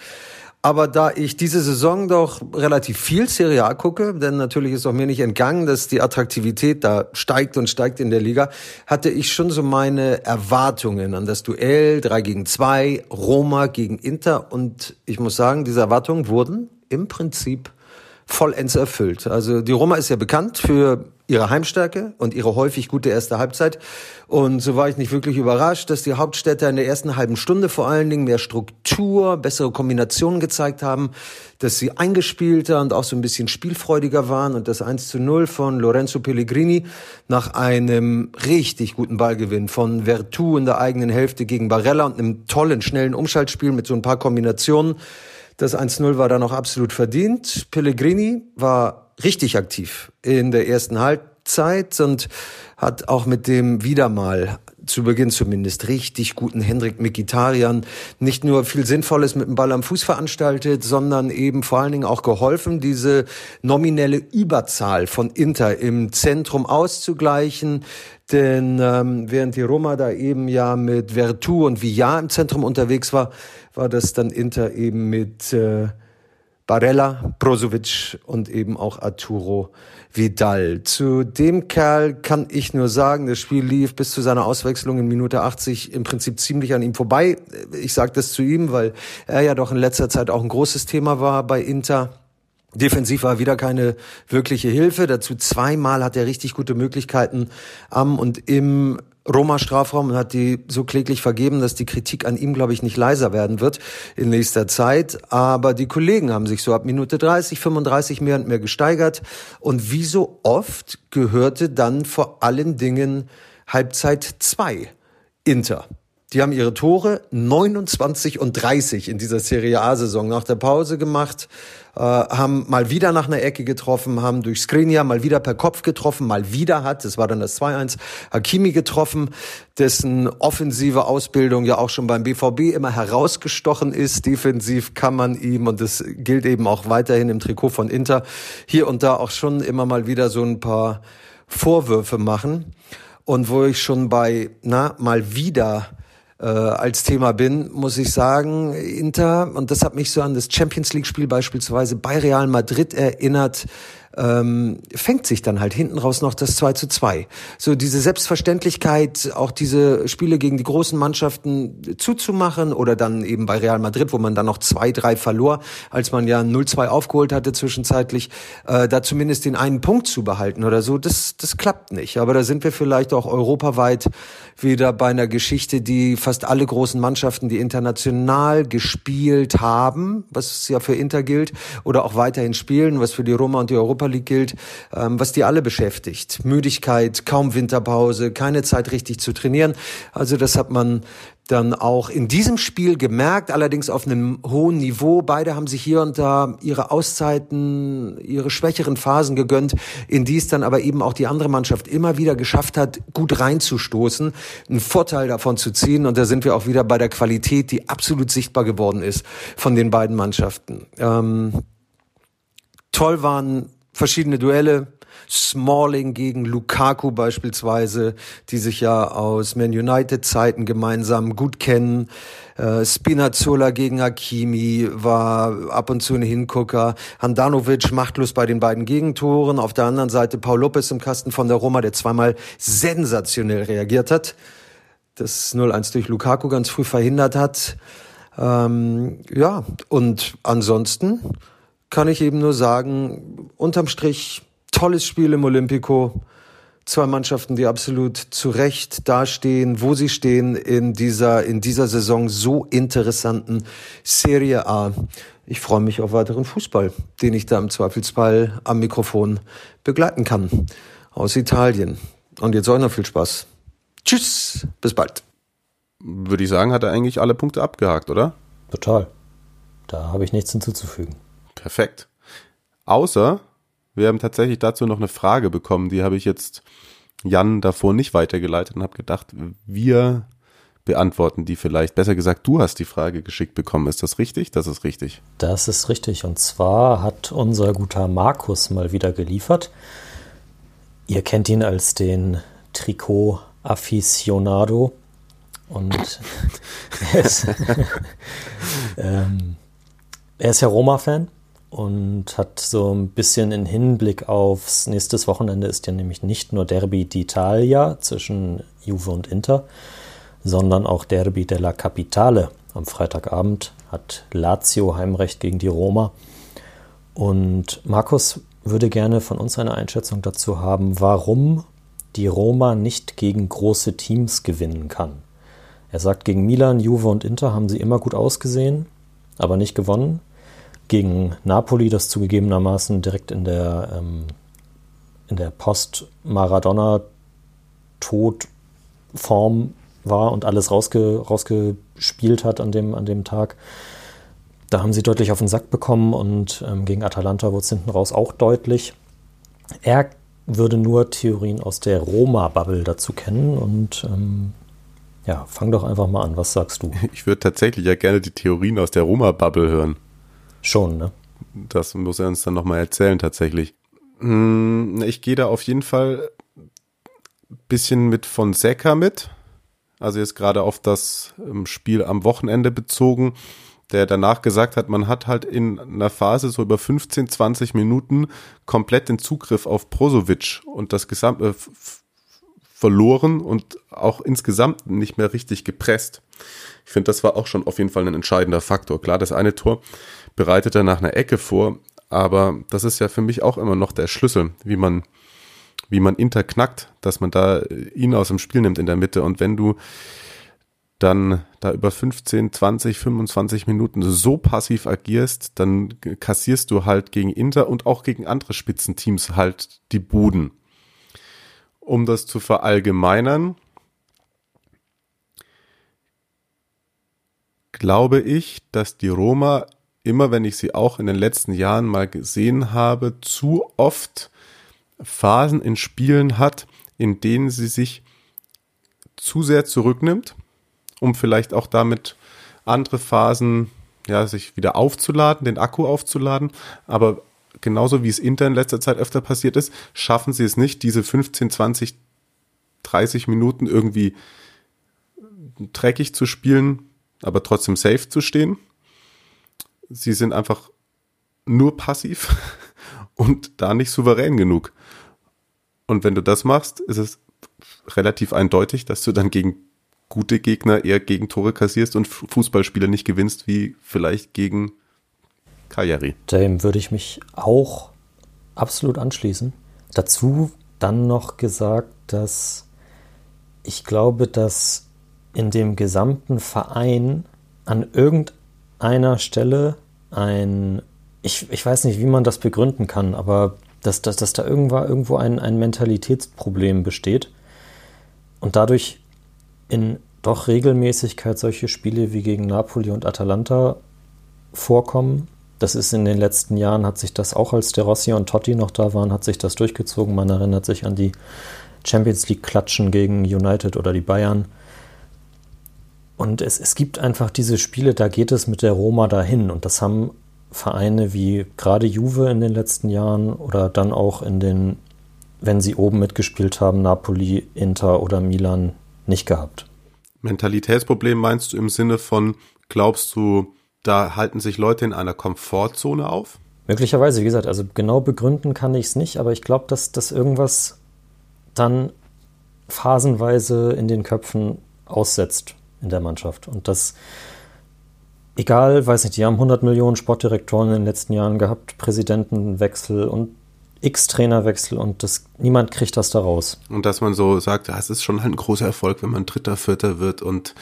Aber da ich diese Saison doch relativ viel Serie A gucke, denn natürlich ist auch mir nicht entgangen, dass die Attraktivität da steigt und steigt in der Liga, hatte ich schon so meine Erwartungen an das Duell 3 gegen 2, Roma gegen Inter und ich muss sagen, diese Erwartungen wurden im Prinzip vollends erfüllt. Also die Roma ist ja bekannt für ihre Heimstärke und ihre häufig gute erste Halbzeit. Und so war ich nicht wirklich überrascht, dass die Hauptstädte in der ersten halben Stunde vor allen Dingen mehr Struktur, bessere Kombinationen gezeigt haben, dass sie eingespielter und auch so ein bisschen spielfreudiger waren und das 1 zu 0 von Lorenzo Pellegrini nach einem richtig guten Ballgewinn von Vertu in der eigenen Hälfte gegen Barella und einem tollen, schnellen Umschaltspiel mit so ein paar Kombinationen. Das 1-0 war dann auch absolut verdient. Pellegrini war richtig aktiv in der ersten Halbzeit und hat auch mit dem wieder mal zu Beginn zumindest richtig guten Hendrik Mikitarian nicht nur viel Sinnvolles mit dem Ball am Fuß veranstaltet, sondern eben vor allen Dingen auch geholfen, diese nominelle Überzahl von Inter im Zentrum auszugleichen. Denn ähm, während die Roma da eben ja mit Vertu und Villar im Zentrum unterwegs war, war das dann Inter eben mit äh, Barella, Brozovic und eben auch Arturo Vidal. Zu dem Kerl kann ich nur sagen, das Spiel lief bis zu seiner Auswechslung in Minute 80 im Prinzip ziemlich an ihm vorbei. Ich sage das zu ihm, weil er ja doch in letzter Zeit auch ein großes Thema war bei Inter. Defensiv war wieder keine wirkliche Hilfe. Dazu zweimal hat er richtig gute Möglichkeiten am und im Roma-Strafraum und hat die so kläglich vergeben, dass die Kritik an ihm, glaube ich, nicht leiser werden wird in nächster Zeit. Aber die Kollegen haben sich so ab Minute 30, 35 mehr und mehr gesteigert. Und wie so oft gehörte dann vor allen Dingen Halbzeit 2 Inter. Die haben ihre Tore 29 und 30 in dieser Serie A-Saison nach der Pause gemacht, äh, haben mal wieder nach einer Ecke getroffen, haben durch Skriniar mal wieder per Kopf getroffen, mal wieder hat, das war dann das 2-1, Hakimi getroffen, dessen offensive Ausbildung ja auch schon beim BVB immer herausgestochen ist. Defensiv kann man ihm, und das gilt eben auch weiterhin im Trikot von Inter, hier und da auch schon immer mal wieder so ein paar Vorwürfe machen. Und wo ich schon bei, na, mal wieder äh, als Thema bin, muss ich sagen, Inter, und das hat mich so an das Champions League-Spiel beispielsweise bei Real Madrid erinnert, ähm, fängt sich dann halt hinten raus noch das 2 zu 2. So diese Selbstverständlichkeit, auch diese Spiele gegen die großen Mannschaften zuzumachen oder dann eben bei Real Madrid, wo man dann noch 2-3 verlor, als man ja 0-2 aufgeholt hatte zwischenzeitlich, äh, da zumindest den einen Punkt zu behalten oder so, das, das klappt nicht. Aber da sind wir vielleicht auch europaweit wieder bei einer Geschichte, die fast alle großen Mannschaften, die international gespielt haben, was ja für Inter gilt, oder auch weiterhin spielen, was für die Roma und die Europa League gilt, ähm, was die alle beschäftigt. Müdigkeit, kaum Winterpause, keine Zeit richtig zu trainieren. Also das hat man dann auch in diesem Spiel gemerkt, allerdings auf einem hohen Niveau. Beide haben sich hier und da ihre Auszeiten, ihre schwächeren Phasen gegönnt, in die es dann aber eben auch die andere Mannschaft immer wieder geschafft hat, gut reinzustoßen, einen Vorteil davon zu ziehen. Und da sind wir auch wieder bei der Qualität, die absolut sichtbar geworden ist von den beiden Mannschaften. Ähm, toll waren verschiedene Duelle. Smalling gegen Lukaku beispielsweise, die sich ja aus Man United Zeiten gemeinsam gut kennen. Äh, Spinazzola gegen Hakimi war ab und zu ein Hingucker. Handanovic machtlos bei den beiden Gegentoren. Auf der anderen Seite Paul Lopez im Kasten von der Roma, der zweimal sensationell reagiert hat. Das 0-1 durch Lukaku ganz früh verhindert hat. Ähm, ja, und ansonsten kann ich eben nur sagen, unterm Strich tolles Spiel im Olympico. Zwei Mannschaften, die absolut zu Recht dastehen, wo sie stehen in dieser, in dieser Saison so interessanten Serie A. Ich freue mich auf weiteren Fußball, den ich da im Zweifelsfall am Mikrofon begleiten kann. Aus Italien. Und jetzt euch noch viel Spaß. Tschüss, bis bald. Würde ich sagen, hat er eigentlich alle Punkte abgehakt, oder? Total. Da habe ich nichts hinzuzufügen. Perfekt. Außer, wir haben tatsächlich dazu noch eine Frage bekommen, die habe ich jetzt Jan davor nicht weitergeleitet und habe gedacht, wir beantworten die vielleicht. Besser gesagt, du hast die Frage geschickt bekommen. Ist das richtig? Das ist richtig. Das ist richtig. Und zwar hat unser guter Markus mal wieder geliefert. Ihr kennt ihn als den Trikot Aficionado. Und er ist, ähm, er ist ja Roma-Fan und hat so ein bisschen in Hinblick aufs nächstes Wochenende ist ja nämlich nicht nur Derby d'Italia zwischen Juve und Inter, sondern auch Derby della Capitale. Am Freitagabend hat Lazio Heimrecht gegen die Roma. Und Markus würde gerne von uns eine Einschätzung dazu haben, warum die Roma nicht gegen große Teams gewinnen kann. Er sagt, gegen Milan, Juve und Inter haben sie immer gut ausgesehen, aber nicht gewonnen gegen Napoli, das zugegebenermaßen direkt in der, ähm, in der Post-Maradona-Todform war und alles rausge, rausgespielt hat an dem, an dem Tag. Da haben sie deutlich auf den Sack bekommen und ähm, gegen Atalanta wurde es hinten raus auch deutlich. Er würde nur Theorien aus der Roma-Bubble dazu kennen und ähm, Ja, fang doch einfach mal an. Was sagst du? Ich würde tatsächlich ja gerne die Theorien aus der Roma-Bubble hören. Schon, ne? Das muss er uns dann nochmal erzählen, tatsächlich. Hm, Ich gehe da auf jeden Fall ein bisschen mit Fonseca mit. Also jetzt gerade auf das ähm, Spiel am Wochenende bezogen, der danach gesagt hat, man hat halt in einer Phase so über 15, 20 Minuten komplett den Zugriff auf Brozovic und das Gesamt äh, verloren und auch insgesamt nicht mehr richtig gepresst. Ich finde, das war auch schon auf jeden Fall ein entscheidender Faktor. Klar, das eine Tor bereitet er nach einer Ecke vor, aber das ist ja für mich auch immer noch der Schlüssel, wie man wie man Inter knackt, dass man da ihn aus dem Spiel nimmt in der Mitte und wenn du dann da über 15, 20, 25 Minuten so passiv agierst, dann kassierst du halt gegen Inter und auch gegen andere Spitzenteams halt die Buden. Um das zu verallgemeinern, glaube ich, dass die Roma immer, wenn ich sie auch in den letzten Jahren mal gesehen habe, zu oft Phasen in Spielen hat, in denen sie sich zu sehr zurücknimmt, um vielleicht auch damit andere Phasen, ja, sich wieder aufzuladen, den Akku aufzuladen. Aber genauso wie es Inter in letzter Zeit öfter passiert ist, schaffen sie es nicht, diese 15, 20, 30 Minuten irgendwie dreckig zu spielen, aber trotzdem safe zu stehen. Sie sind einfach nur passiv und da nicht souverän genug. Und wenn du das machst, ist es relativ eindeutig, dass du dann gegen gute Gegner eher Gegentore kassierst und Fußballspieler nicht gewinnst, wie vielleicht gegen Cagliari. Dem würde ich mich auch absolut anschließen. Dazu dann noch gesagt, dass ich glaube, dass in dem gesamten Verein an irgendeiner Stelle ein, ich, ich weiß nicht, wie man das begründen kann, aber dass, dass, dass da irgendwo, irgendwo ein, ein Mentalitätsproblem besteht und dadurch in doch Regelmäßigkeit solche Spiele wie gegen Napoli und Atalanta vorkommen. Das ist in den letzten Jahren, hat sich das auch als De Rossi und Totti noch da waren, hat sich das durchgezogen. Man erinnert sich an die Champions League-Klatschen gegen United oder die Bayern. Und es, es gibt einfach diese Spiele, da geht es mit der Roma dahin. Und das haben Vereine wie gerade Juve in den letzten Jahren oder dann auch in den, wenn sie oben mitgespielt haben, Napoli, Inter oder Milan nicht gehabt. Mentalitätsproblem meinst du im Sinne von, glaubst du, da halten sich Leute in einer Komfortzone auf? Möglicherweise, wie gesagt, also genau begründen kann ich es nicht, aber ich glaube, dass das irgendwas dann phasenweise in den Köpfen aussetzt in der Mannschaft. Und das, egal, weiß nicht, die haben 100 Millionen Sportdirektoren in den letzten Jahren gehabt, Präsidentenwechsel und X-Trainerwechsel und das, niemand kriegt das da raus. Und dass man so sagt, ja, es ist schon halt ein großer Erfolg, wenn man Dritter, Vierter wird und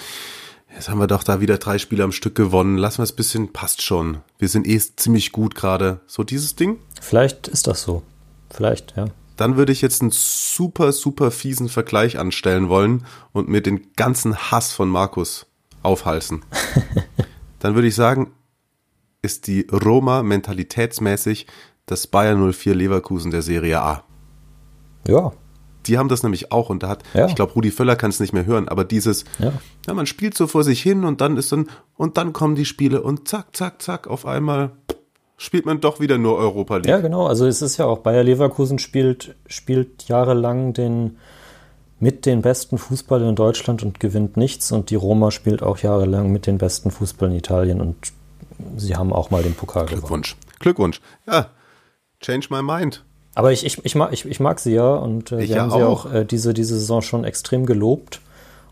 jetzt haben wir doch da wieder drei Spiele am Stück gewonnen. Lassen wir es ein bisschen, passt schon. Wir sind eh ziemlich gut gerade. So dieses Ding. Vielleicht ist das so. Vielleicht, ja. Dann würde ich jetzt einen super, super fiesen Vergleich anstellen wollen und mir den ganzen Hass von Markus aufhalsen. Dann würde ich sagen, ist die Roma mentalitätsmäßig das Bayern 04 Leverkusen der Serie A. Ja. Die haben das nämlich auch und da hat, Ja. ich glaube, Rudi Völler kann es nicht mehr hören, aber dieses, Ja. ja, man spielt so vor sich hin und dann ist dann, und dann kommen die Spiele und zack, zack, zack, auf einmal spielt man doch wieder nur Europa League. Ja, genau. Also es ist ja auch, Bayer Leverkusen spielt, spielt jahrelang den mit den besten Fußball in Deutschland und gewinnt nichts. Und die Roma spielt auch jahrelang mit den besten Fußball in Italien und sie haben auch mal den Pokal gewonnen. Glückwunsch. Glückwunsch. Ja, change my mind. Aber ich, ich, ich, mag, ich, ich mag sie ja und äh, wir ja haben sie auch. auch äh, diese, diese Saison schon extrem gelobt.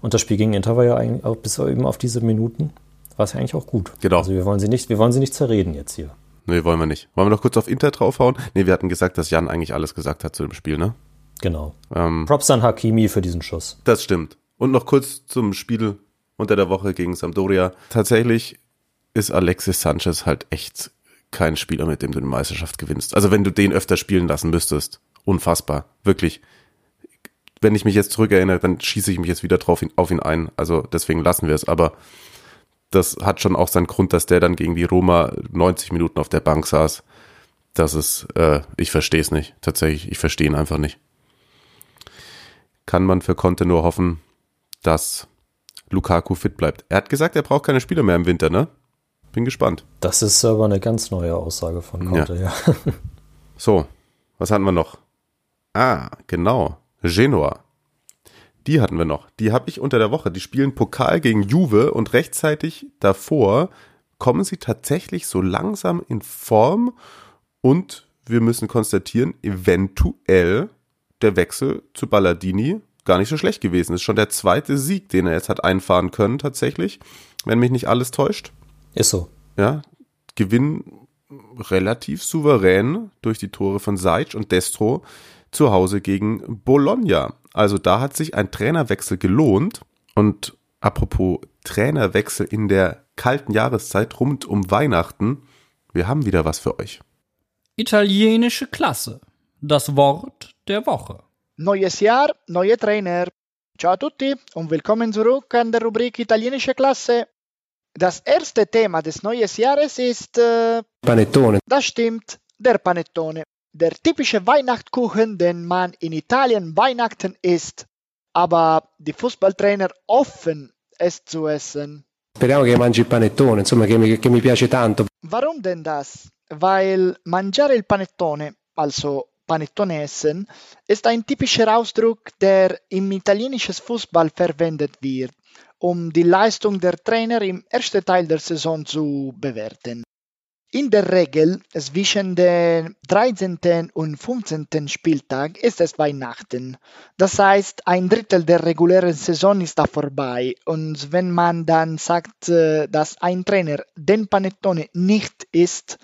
Und das Spiel gegen Inter war ja eigentlich auch bis eben auf diese Minuten war es ja eigentlich auch gut. Genau. Also wir wollen sie nicht, wir wollen sie nicht zerreden jetzt hier. Nee, wollen wir nicht. Wollen wir noch kurz auf Inter draufhauen? Nee, wir hatten gesagt, dass Jan eigentlich alles gesagt hat zu dem Spiel, ne? Genau. Ähm, Props an Hakimi für diesen Schuss. Das stimmt. Und noch kurz zum Spiel unter der Woche gegen Sampdoria. Tatsächlich ist Alexis Sanchez halt echt kein Spieler, mit dem du eine Meisterschaft gewinnst. Also wenn du den öfter spielen lassen müsstest. Unfassbar. Wirklich. Wenn ich mich jetzt zurückerinnere, dann schieße ich mich jetzt wieder drauf auf ihn ein. Also deswegen lassen wir es. Aber das hat schon auch seinen Grund, dass der dann gegen die Roma 90 Minuten auf der Bank saß. Das ist, äh, ich verstehe es nicht. Tatsächlich, ich verstehe ihn einfach nicht kann man für Conte nur hoffen, dass Lukaku fit bleibt. Er hat gesagt, er braucht keine Spieler mehr im Winter, ne? Bin gespannt. Das ist aber eine ganz neue Aussage von Conte, ja. ja. So, was hatten wir noch? Ah, genau. Genua. Die hatten wir noch. Die habe ich unter der Woche. Die spielen Pokal gegen Juve und rechtzeitig davor kommen sie tatsächlich so langsam in Form und wir müssen konstatieren, eventuell der Wechsel zu Balladini gar nicht so schlecht gewesen. ist schon der zweite Sieg, den er jetzt hat einfahren können, tatsächlich, wenn mich nicht alles täuscht. Ist so. Ja, Gewinn relativ souverän durch die Tore von Seitz und Destro zu Hause gegen Bologna. Also da hat sich ein Trainerwechsel gelohnt. Und apropos Trainerwechsel in der kalten Jahreszeit rund um Weihnachten, wir haben wieder was für euch. Italienische Klasse. Das Wort der Woche. Neues Jahr, neue Trainer. Ciao a tutti und willkommen zurück an der Rubrik Italienische Klasse. Das erste Thema des neuen Jahres ist äh, Panettone. Das stimmt, der Panettone. Der typische Weihnachtskuchen, den man in Italien Weihnachten isst, aber die Fußballtrainer offen es zu essen. Speriamo che mangi il panettone, insomma, che mi, che mi piace tanto. Warum denn das? Weil mangiare il panettone, also Panettone essen, ist ein typischer Ausdruck, der im italienischen Fußball verwendet wird um die Leistung der Trainer im ersten Teil der Saison zu bewerten. In der Regel zwischen dem 13. und 15. Spieltag ist es Weihnachten. Das heißt, ein Drittel der regulären Saison ist da vorbei. Und wenn man dann sagt, äh, dass ein Trainer den Panettone nicht isst,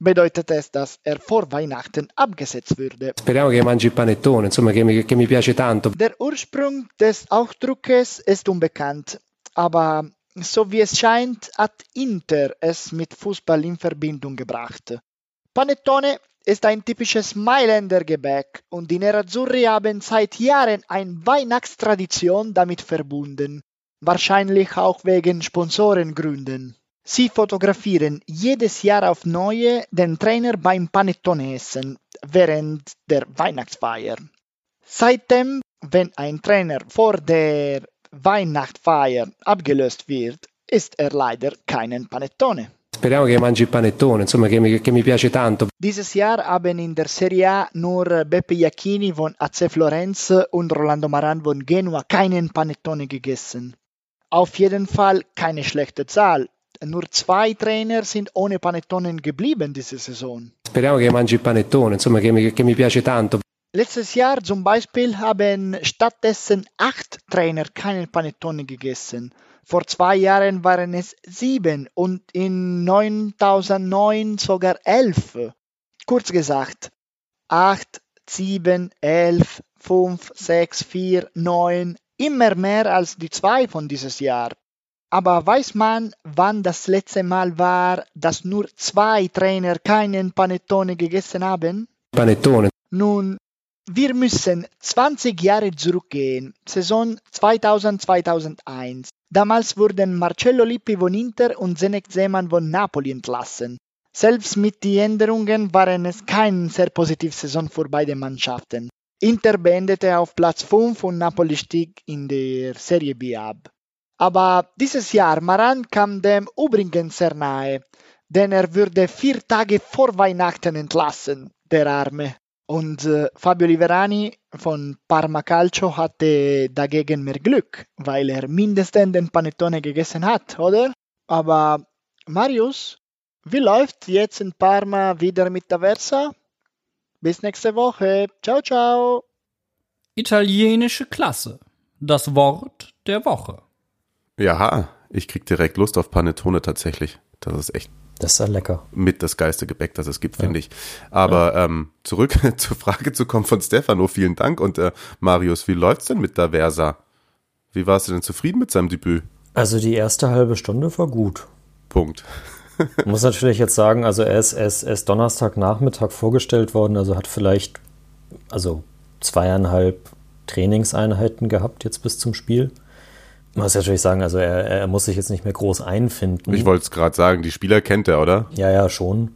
bedeutet es, dass er vor Weihnachten abgesetzt würde. Speriamo che mangi il panettone, insomma, che mi, che mi piace tanto. Der Ursprung des Ausdruckes ist unbekannt, aber so wie es scheint, hat Inter es mit Fußball in Verbindung gebracht. Panettone ist ein typisches Mailänder Gebäck und die Nerazzurri haben seit Jahren eine Weihnachtstradition damit verbunden, wahrscheinlich auch wegen Sponsorengründen. Sie fotografieren jedes Jahr auf neue den Trainer beim Panettone-Essen während der Weihnachtsfeier. Seitdem, wenn ein Trainer vor der Weihnachtsfeier abgelöst wird, ist er leider keinen Panettone. Speriamo che mangi il panettone, insomma, che mi, che mi piace tanto. Dieses Jahr haben in der Serie A nur Beppe Iacchini von AC Florenz und Rolando Maran von Genua keinen Panettone gegessen. Auf jeden Fall keine schlechte Zahl, nur zwei Trainer sind ohne Panettone geblieben diese Saison. Speriamo che mangi il panettone, insomma, che mi, che mi piace tanto. Letztes Jahr zum Beispiel haben stattdessen acht Trainer keinen Panettone gegessen. Vor zwei Jahren waren es sieben und in 9009 sogar elf. Kurz gesagt, acht, sieben, elf, fünf, sechs, vier, neun, immer mehr als die zwei von dieses Jahr. Aber weiß man, wann das letzte Mal war, dass nur zwei Trainer keinen Panettone gegessen haben? Panettone. Nun, wir müssen 20 Jahre zurückgehen, Saison 2000-2001. Damals wurden Marcello Lippi von Inter und Zenek Zeman von Napoli entlassen. Selbst mit den Änderungen waren es keine sehr positive Saison für beide Mannschaften. Inter beendete auf Platz 5 und Napoli stieg in der Serie B ab. Aber dieses Jahr Maran kam dem übrigens sehr nahe, denn er würde vier Tage vor Weihnachten entlassen, der Arme. Und äh, Fabio Liverani von Parma Calcio hatte dagegen mehr Glück, weil er mindestens den Panettone gegessen hat, oder? Aber Marius, wie läuft jetzt in Parma wieder mit der Versa? Bis nächste Woche. Ciao, ciao. Italienische Klasse. Das Wort der Woche. Ja, ich krieg direkt Lust auf Panettone tatsächlich. Das ist echt. Das ist ja lecker. Mit das geilste Gebäck, das es gibt, ja. finde ich. Aber ja. ähm, zurück zur Frage zu kommen von Stefano, vielen Dank. Und äh, Marius, wie läuft's denn mit der Versa? Wie warst du denn zufrieden mit seinem Debüt? Also die erste halbe Stunde war gut. Punkt. Muss natürlich jetzt sagen, also er ist, er ist, er ist Donnerstagnachmittag vorgestellt worden, also hat vielleicht also zweieinhalb Trainingseinheiten gehabt jetzt bis zum Spiel. Man muss natürlich sagen, also er, er muss sich jetzt nicht mehr groß einfinden. Ich wollte es gerade sagen, die Spieler kennt er, oder? Ja, ja, schon.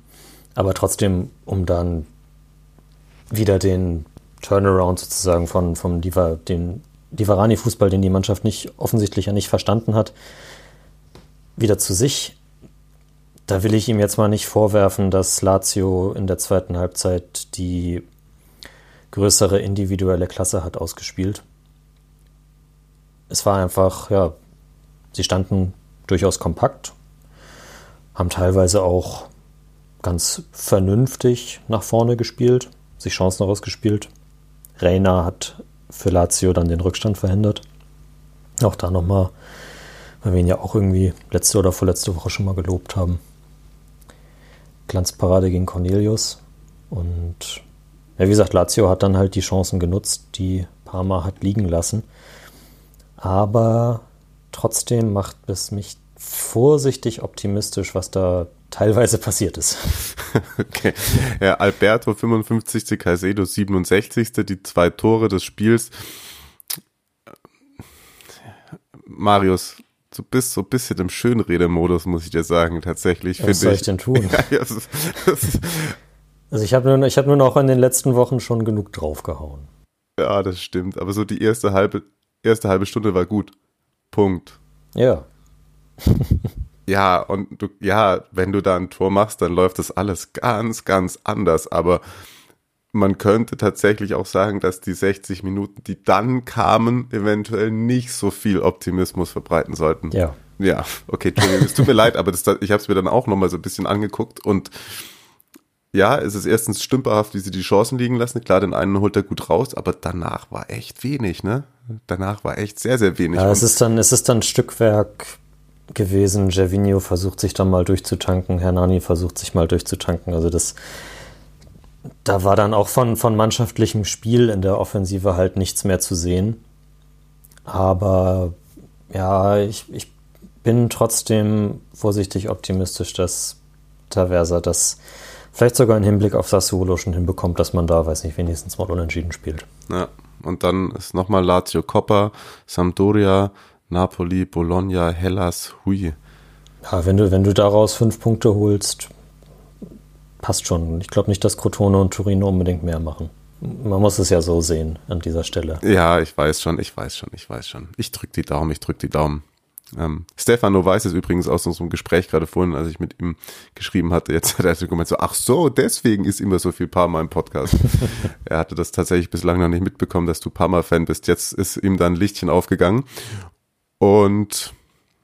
Aber trotzdem, um dann wieder den Turnaround sozusagen von, vom Diva, den die Varani-Fußball, den die Mannschaft nicht offensichtlich ja nicht verstanden hat, wieder zu sich. Da will ich ihm jetzt mal nicht vorwerfen, dass Lazio in der zweiten Halbzeit die größere individuelle Klasse hat ausgespielt. Es war einfach, ja, sie standen durchaus kompakt, haben teilweise auch ganz vernünftig nach vorne gespielt, sich Chancen rausgespielt. Reina hat für Lazio dann den Rückstand verhindert. Auch da nochmal, weil wir ihn ja auch irgendwie letzte oder vorletzte Woche schon mal gelobt haben. Glanzparade gegen Cornelius. Und ja, wie gesagt, Lazio hat dann halt die Chancen genutzt, die Parma hat liegen lassen. Aber trotzdem macht es mich vorsichtig optimistisch, was da teilweise passiert ist. Okay. Ja, Alberto 55. Caicedo 67. Die zwei Tore des Spiels. Marius, du bist so ein bisschen im Schönredemodus, muss ich dir sagen, tatsächlich. Was soll ich, ich denn tun? Ja, das ist, das ist also ich habe nur, hab nur noch in den letzten Wochen schon genug draufgehauen. Ja, das stimmt. Aber so die erste halbe, erste halbe Stunde war gut. Punkt. Ja. ja, und du, ja, wenn du da ein Tor machst, dann läuft das alles ganz, ganz anders. Aber man könnte tatsächlich auch sagen, dass die 60 Minuten, die dann kamen, eventuell nicht so viel Optimismus verbreiten sollten. Ja. Ja, okay, es tut mir leid, aber das, ich habe es mir dann auch nochmal so ein bisschen angeguckt und ja, es ist erstens stümperhaft, wie sie die Chancen liegen lassen. Klar, den einen holt er gut raus, aber danach war echt wenig, ne? Danach war echt sehr, sehr wenig. Ja, es ist dann, es ist dann Stückwerk gewesen. Gervinho versucht sich dann mal durchzutanken, Hernani versucht sich mal durchzutanken. Also das, da war dann auch von, von mannschaftlichem Spiel in der Offensive halt nichts mehr zu sehen. Aber ja, ich, ich bin trotzdem vorsichtig optimistisch, dass Taversa das vielleicht sogar im Hinblick auf Sassuolo schon hinbekommt, dass man da, weiß nicht, wenigstens mal unentschieden spielt. Ja, und dann ist nochmal Lazio Coppa, Sampdoria, Napoli, Bologna, Hellas, Hui. Ja, wenn du, wenn du daraus fünf Punkte holst, passt schon. Ich glaube nicht, dass Crotone und Torino unbedingt mehr machen. Man muss es ja so sehen an dieser Stelle. Ja, ich weiß schon, ich weiß schon, ich weiß schon. Ich drück die Daumen, ich drück die Daumen. Ähm, Stefano weiß es übrigens aus unserem Gespräch gerade vorhin, als ich mit ihm geschrieben hatte. Jetzt hat er gemeint so, ach so, deswegen ist immer so viel Parma im Podcast. er hatte das tatsächlich bislang noch nicht mitbekommen, dass du Parma-Fan bist. Jetzt ist ihm dann ein Lichtchen aufgegangen. Und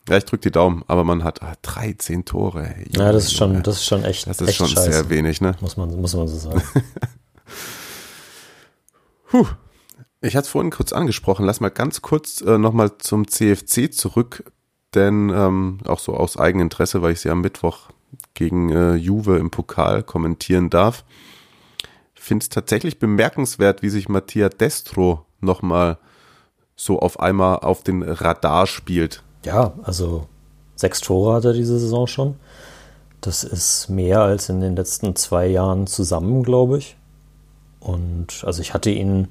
ja, ich drücke die Daumen, aber man hat ah, 13 Tore. Junge, ja, das ist schon, das ist schon echt. Das ist echt schon scheiße. sehr wenig, ne? Muss man, muss man so sagen. Puh. Ich hatte es vorhin kurz angesprochen. Lass mal ganz kurz äh, nochmal zum CFC zurück, denn ähm, auch so aus eigenem Interesse, weil ich sie am Mittwoch gegen äh, Juve im Pokal kommentieren darf. Finde es tatsächlich bemerkenswert, wie sich Mattia Destro nochmal so auf einmal auf den Radar spielt. Ja, also sechs Tore hat er diese Saison schon. Das ist mehr als in den letzten zwei Jahren zusammen, glaube ich. Und also ich hatte ihn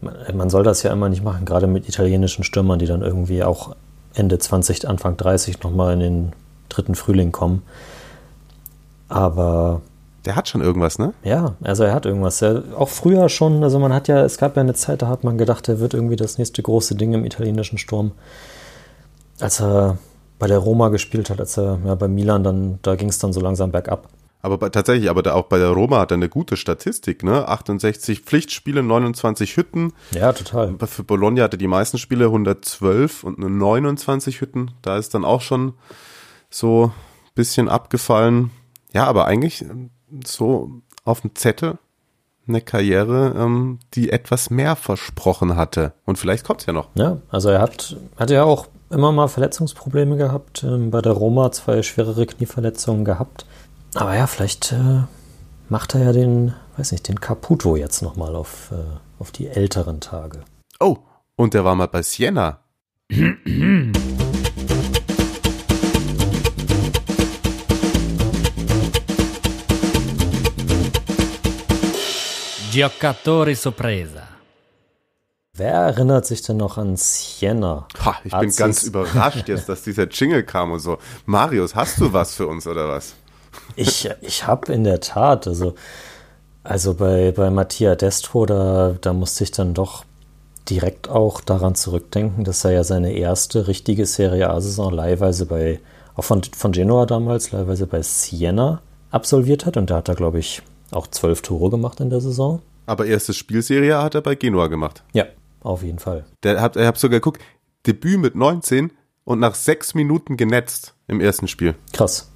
man soll das ja immer nicht machen, gerade mit italienischen Stürmern, die dann irgendwie auch Ende 20, Anfang 30 nochmal in den dritten Frühling kommen. Aber. Der hat schon irgendwas, ne? Ja, also er hat irgendwas. Er, auch früher schon, also man hat ja, es gab ja eine Zeit, da hat man gedacht, er wird irgendwie das nächste große Ding im italienischen Sturm. Als er bei der Roma gespielt hat, als er ja, bei Milan dann, da ging es dann so langsam bergab. Aber bei, tatsächlich, aber da, auch bei der Roma hat er eine gute Statistik, ne? 68 Pflichtspiele, 29 Hütten. Ja, total. Für Bologna hatte die meisten Spiele 112 und 29 Hütten. Da ist dann auch schon so ein bisschen abgefallen. Ja, aber eigentlich so auf dem Zettel eine Karriere, ähm, die etwas mehr versprochen hatte. Und vielleicht kommt es ja noch. Ja, also er hat, hat ja auch immer mal Verletzungsprobleme gehabt. Ähm, bei der Roma zwei schwerere Knieverletzungen gehabt. Aber ja, vielleicht äh, macht er ja den, weiß nicht, den Caputo jetzt nochmal auf, äh, auf die älteren Tage. Oh, und der war mal bei Siena. Giocatori Sorpresa. Wer erinnert sich denn noch an Siena? Ha, ich bin ganz überrascht jetzt, dass dieser Jingle kam und so. Marius, hast du was für uns oder was? Ich, ich habe in der Tat, also, also bei, bei Mattia Destro, da, da musste ich dann doch direkt auch daran zurückdenken, dass er ja seine erste richtige Serie A-Saison leihweise bei, auch von, von Genoa damals, leihweise bei Siena absolviert hat. Und da hat er, glaube ich, auch zwölf Tore gemacht in der Saison. Aber erste Spielserie hat er bei Genua gemacht. Ja, auf jeden Fall. Der hat, ich habe sogar geguckt, Debüt mit 19 und nach sechs Minuten genetzt im ersten Spiel. Krass,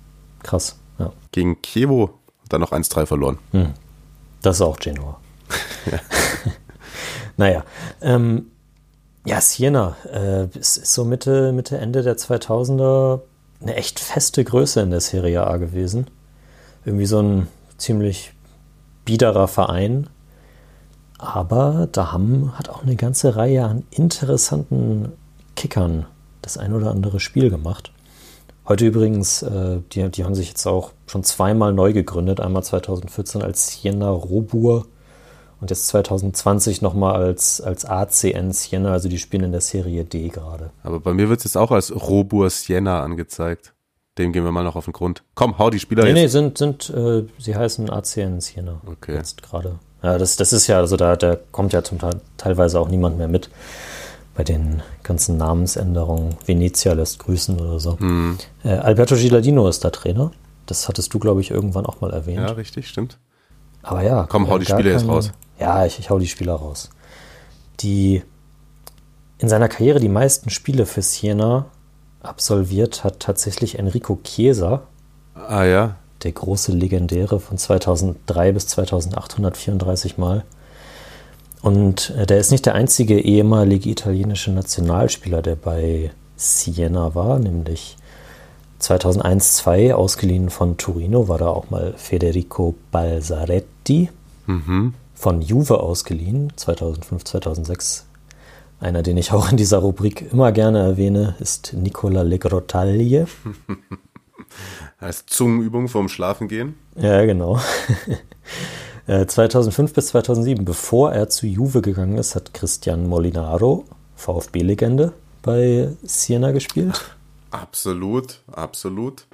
krass, ja. Gegen Kiewo dann noch 1-3 verloren. Hm. Das ist auch Genua. naja, ähm, ja, Siena äh, ist, ist so Mitte, Mitte, Ende der 2000er eine echt feste Größe in der Serie A gewesen. Irgendwie so ein ziemlich biederer Verein. Aber da haben, hat auch eine ganze Reihe an interessanten Kickern das ein oder andere Spiel gemacht. Heute übrigens, äh, die, die haben sich jetzt auch schon zweimal neu gegründet. Einmal 2014 als Siena Robur und jetzt 2020 nochmal als, als ACN Siena. Also die spielen in der Serie D gerade. Aber bei mir wird es jetzt auch als Robur Siena angezeigt. Dem gehen wir mal noch auf den Grund. Komm, hau die Spieler nee, jetzt. Nee, sind, sind, äh, sie heißen ACN Siena. Okay. Jetzt gerade. Ja, das, das ist ja, also da, da kommt ja zum Teil teilweise auch niemand mehr mit bei den ganzen Namensänderungen. Venezia lässt grüßen oder so. Hm. Äh, Alberto Gilardino ist der Trainer. Das hattest du, glaube ich, irgendwann auch mal erwähnt. Ja, richtig, stimmt. Aber ja. Komm, hau die gar Spieler jetzt keine- raus. Ja, ich, ich hau die Spieler raus. Die in seiner Karriere die meisten Spiele für Siena absolviert hat tatsächlich Enrico Chiesa, Ah ja. der große Legendäre von 2003 bis 2834 Mal. Und äh, der ist nicht der einzige ehemalige italienische Nationalspieler, der bei Siena war, nämlich 2001-2 ausgeliehen von Torino war da auch mal Federico Balzaretti, Mhm. von Juve ausgeliehen, 2005, 2006. Einer, den ich auch in dieser Rubrik immer gerne erwähne, ist Nicola Legrotaglie. Als Zungenübung vorm Schlafengehen. Ja, genau. Äh, 2005 bis 2007, bevor er zu Juve gegangen ist, hat Cristian Molinaro, VfB-Legende, bei Siena gespielt. Absolut, absolut.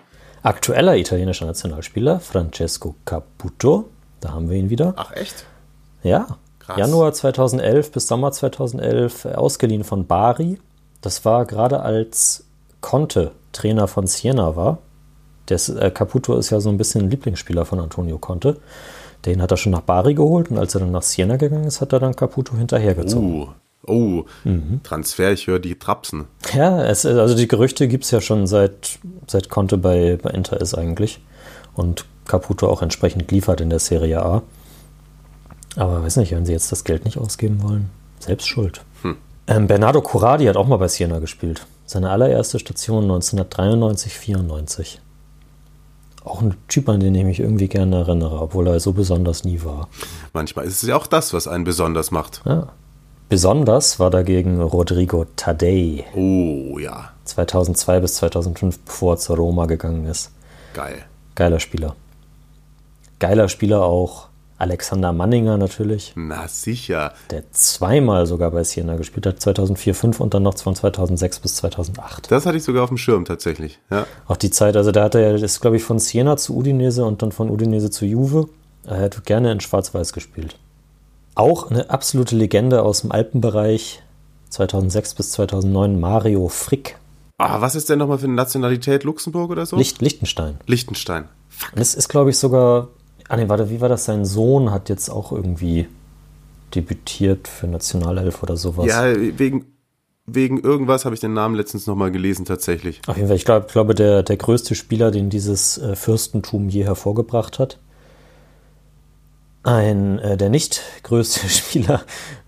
Aktueller italienischer Nationalspieler, Francesco Caputo, da haben wir ihn wieder. Ach echt? Ja, Krass. Januar 2011 bis Sommer 2011 äh, ausgeliehen von Bari. Das war gerade als Conte Trainer von Siena war. Das, äh, Caputo ist ja so ein bisschen Lieblingsspieler von Antonio Conte. Den hat er schon nach Bari geholt und als er dann nach Siena gegangen ist, hat er dann Caputo hinterhergezogen. Oh, oh. Mhm. Transfer, ich höre die Trapsen. Ja, es, also die Gerüchte gibt es ja schon seit, seit Conte bei, bei Inter ist eigentlich. Und Caputo auch entsprechend liefert in der Serie A. Aber weiß nicht, wenn sie jetzt das Geld nicht ausgeben wollen, selbst schuld. Hm. Ähm, Bernardo Corradi hat auch mal bei Siena gespielt. Seine allererste Station 1993, 94. Auch ein Typ, an den ich mich irgendwie gerne erinnere, obwohl er so besonders nie war. Manchmal ist es ja auch das, was einen besonders macht. Ja. Besonders war dagegen Rodrigo Tadei. Oh ja, 2002 bis 2005, bevor er zur Roma gegangen ist. geil. Geiler Spieler. Geiler Spieler auch Alexander Manninger natürlich, Na sicher. der zweimal sogar bei Siena gespielt hat, 2004, 5 und dann noch von 2006 bis 2008. Das hatte ich sogar auf dem Schirm tatsächlich. Ja. Auch die Zeit, also da hat er, das ist glaube ich von Siena zu Udinese und dann von Udinese zu Juve. Er hat gerne in Schwarz-Weiß gespielt. Auch eine absolute Legende aus dem Alpenbereich, 2006 bis 2009, Mario Frick, Ah, was ist denn nochmal für eine Nationalität? Luxemburg oder so? Licht, Liechtenstein. Liechtenstein. Und es ist, glaube ich, sogar. Ah, nee, warte, wie war das? Sein Sohn hat jetzt auch irgendwie debütiert für Nationalelf oder sowas. Ja, wegen, wegen irgendwas habe ich den Namen letztens nochmal gelesen tatsächlich. Auf jeden Fall, ich glaube, glaube der, der größte Spieler, den dieses äh, Fürstentum je hervorgebracht hat. Ein, äh, der nicht größte Spieler,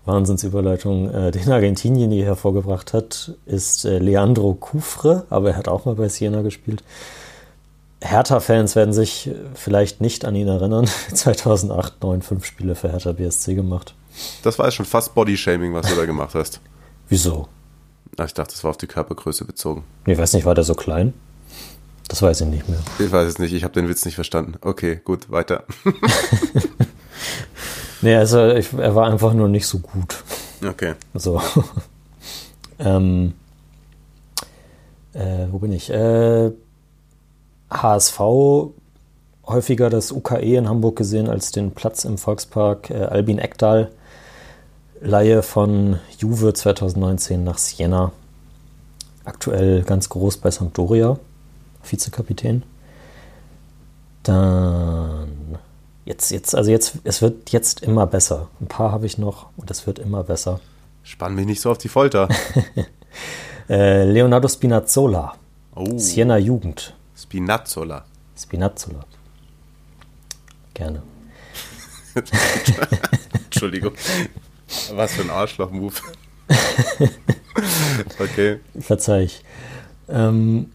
Wahnsinnsüberleitung, äh, den Argentinien je hervorgebracht hat, ist äh, Leandro Cufre, aber er hat auch mal bei Siena gespielt. Hertha-Fans werden sich vielleicht nicht an ihn erinnern. 2008 9 5 Spiele für Hertha BSC gemacht. Das war jetzt schon fast Bodyshaming, was du da gemacht hast. Wieso? Ah, ich dachte, das war auf die Körpergröße bezogen. Ich weiß nicht, war der so klein? Das weiß ich nicht mehr. Ich weiß es nicht, ich habe den Witz nicht verstanden. Okay, gut, weiter. Nee, also ich, er war einfach nur nicht so gut. Okay. So. ähm, äh, wo bin ich? Äh, HSV häufiger das UKE in Hamburg gesehen als den Platz im Volkspark. Äh, Albin Eckdahl Laie von Juve 2019 nach Siena. Aktuell ganz groß bei Sampdoria, Vizekapitän. Dann jetzt, jetzt, also jetzt, es wird jetzt immer besser. Ein paar habe ich noch und es wird immer besser. Spann mich nicht so auf die Folter. Äh, Leonardo Spinazzola, Oh, Siena Jugend. Spinazzola. Spinazzola. Gerne. Entschuldigung. Was für ein Arschloch-Move. okay. Verzeih ich. Ähm,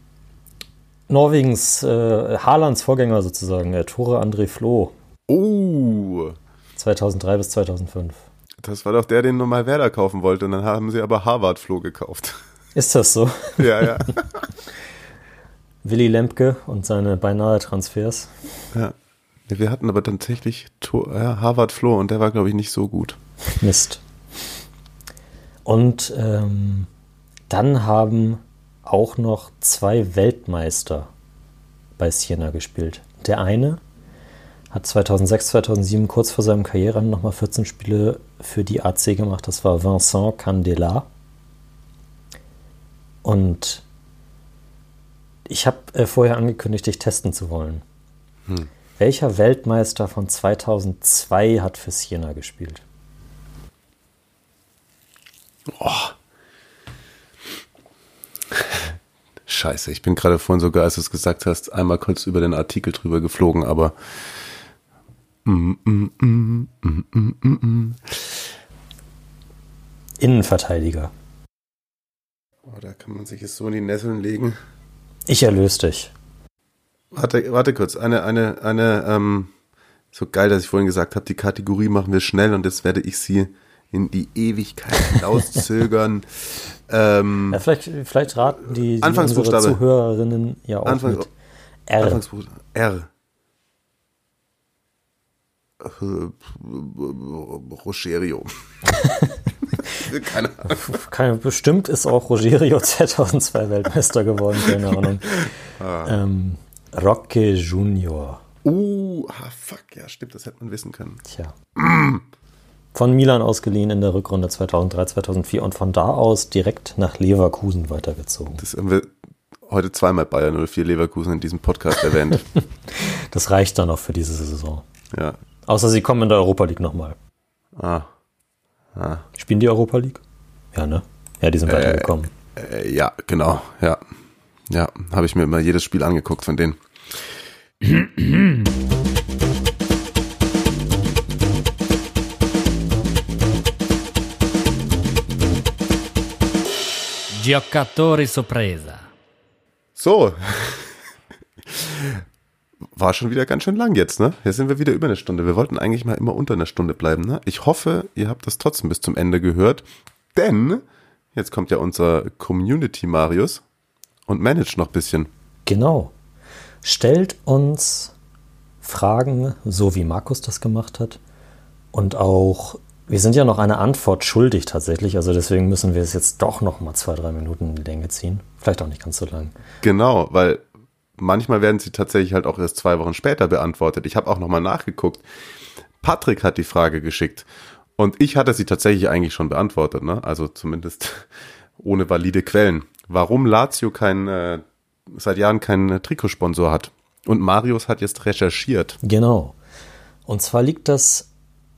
Norwegens, äh, Haalands Vorgänger sozusagen, der Tore André Flo, Oh, 2003 bis 2005. das war doch der, den nochmal Werder kaufen wollte. Und dann haben sie aber Harvard-Flo gekauft. Ist das so? ja, ja. Willy Lemke und seine beinahe Transfers. ja. Wir hatten aber tatsächlich Tor, ja, Harvard-Flo und der war, glaube ich, nicht so gut. Mist. Und ähm, dann haben auch noch zwei Weltmeister bei Siena gespielt. Der eine hat 2006, 2007 kurz vor seinem Karriereende nochmal 14 Spiele für die AC gemacht. Das war Vincent Candela. Und ich habe äh, vorher angekündigt, dich testen zu wollen. Hm. Welcher Weltmeister von 2002 hat für Siena gespielt? Oh. Scheiße, ich bin gerade vorhin sogar, als du es gesagt hast, einmal kurz über den Artikel drüber geflogen, aber. Mm, mm, mm. Innenverteidiger. Oh, da kann man sich jetzt so in die Nesseln legen. Ich erlöse dich. Warte, warte kurz, eine, eine, eine, ähm, so geil, dass ich vorhin gesagt habe, die Kategorie machen wir schnell und jetzt werde ich sie in die Ewigkeit hinauszögern. ähm, Ja, vielleicht, vielleicht raten die, Anfangsbuchstabe. Zuhörerinnen ja auch Anfang- mit R. Anfangsbuchstabe. R. Äh, Rogerio. Keine Ahnung. Bestimmt ist auch Rogerio 2002 Weltmeister geworden, keine Ahnung. Ah. Ähm, Roque Junior. Uh, ah, fuck, ja, stimmt, das hätte man wissen können. Tja. Von Milan ausgeliehen in der Rückrunde 2003, 2004 und von da aus direkt nach Leverkusen weitergezogen. Das haben wir heute zweimal Bayern 04 Leverkusen in diesem Podcast erwähnt. Das reicht dann auch für diese Saison. ja. Außer sie kommen in der Europa League nochmal. Ah. Ah. Spielen die Europa League? Ja, ne? Ja, die sind weitergekommen. Äh, ja, genau, ja. Ja, habe ich mir immer jedes Spiel angeguckt von denen. Giocatori sorpresa. So. War schon wieder ganz schön lang jetzt, ne? Jetzt sind wir wieder über eine Stunde. Wir wollten eigentlich mal immer unter einer Stunde bleiben, ne? Ich hoffe, ihr habt das trotzdem bis zum Ende gehört, denn jetzt kommt ja unser Community Marius und managt noch ein bisschen. Genau. Stellt uns Fragen, so wie Markus das gemacht hat. Und auch, wir sind ja noch eine Antwort schuldig tatsächlich. Also deswegen müssen wir es jetzt doch noch mal zwei, drei Minuten in die Länge ziehen. Vielleicht auch nicht ganz so lang. Genau, weil manchmal werden sie tatsächlich halt auch erst zwei Wochen später beantwortet. Ich habe auch nochmal nachgeguckt. Patrick hat die Frage geschickt und ich hatte sie tatsächlich eigentlich schon beantwortet, ne? Also zumindest ohne valide Quellen. Warum Lazio kein, äh, seit Jahren keinen Trikotsponsor hat. Und Marius hat jetzt recherchiert. Genau. Und zwar liegt das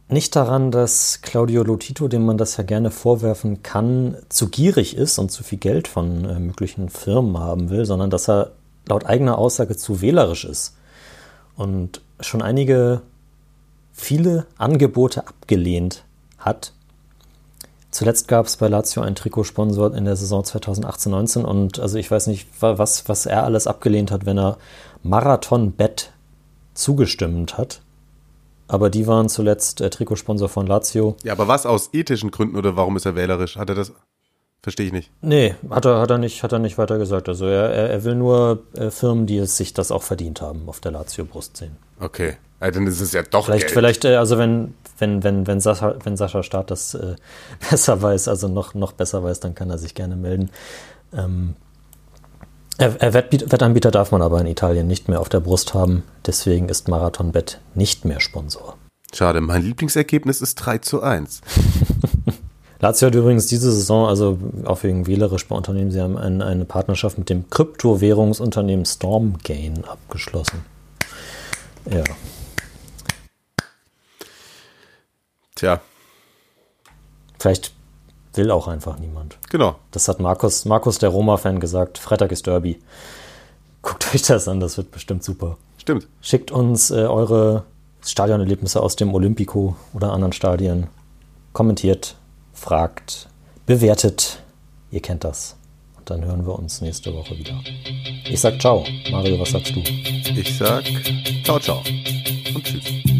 nicht daran, dass Claudio Lotito, dem man das ja gerne vorwerfen kann, zu gierig ist und zu viel Geld von äh, möglichen Firmen haben will, sondern dass er laut eigener Aussage zu wählerisch ist und schon einige, viele Angebote abgelehnt hat. Zuletzt gab es bei Lazio einen Trikotsponsor in der Saison 2018-19 und also ich weiß nicht, wa- was, was er alles abgelehnt hat, wenn er Marathon Bet zugestimmt hat. Aber die waren zuletzt äh, Trikotsponsor von Lazio. Ja, aber was aus ethischen Gründen oder warum ist er wählerisch? Hat er das? Verstehe ich nicht. Nee, hat er, hat er, nicht, hat er nicht weiter gesagt. Also er, er, er will nur äh, Firmen, die es sich das auch verdient haben, auf der Lazio-Brust sehen. Okay. Ja, dann ist es ja doch Vielleicht, Geld. vielleicht, äh, also wenn, wenn, wenn, wenn Sascha, wenn Sascha Staat das äh, besser weiß, also noch, noch besser weiß, dann kann er sich gerne melden. Ähm, er, er Wettanbieter darf man aber in Italien nicht mehr auf der Brust haben. Deswegen ist Marathon Bet nicht mehr Sponsor. Schade, mein Lieblingsergebnis ist 3 zu 1. Lazio hat übrigens diese Saison, also auch wegen wählerisch bei Unternehmen, sie haben ein, eine Partnerschaft mit dem Kryptowährungsunternehmen Stormgain abgeschlossen. Ja. Tja, Vielleicht will auch einfach niemand. genau. Das hat Markus, Markus der Roma-Fan gesagt. Freitag ist Derby. Guckt euch das an, das wird bestimmt super. Stimmt. Schickt uns äh, eure Stadionerlebnisse aus dem Olympico oder anderen Stadien. Kommentiert, fragt, bewertet. Ihr kennt das. Und dann hören wir uns nächste Woche wieder. Ich sag ciao. Mario, was sagst du? Ich sag ciao, ciao und tschüss.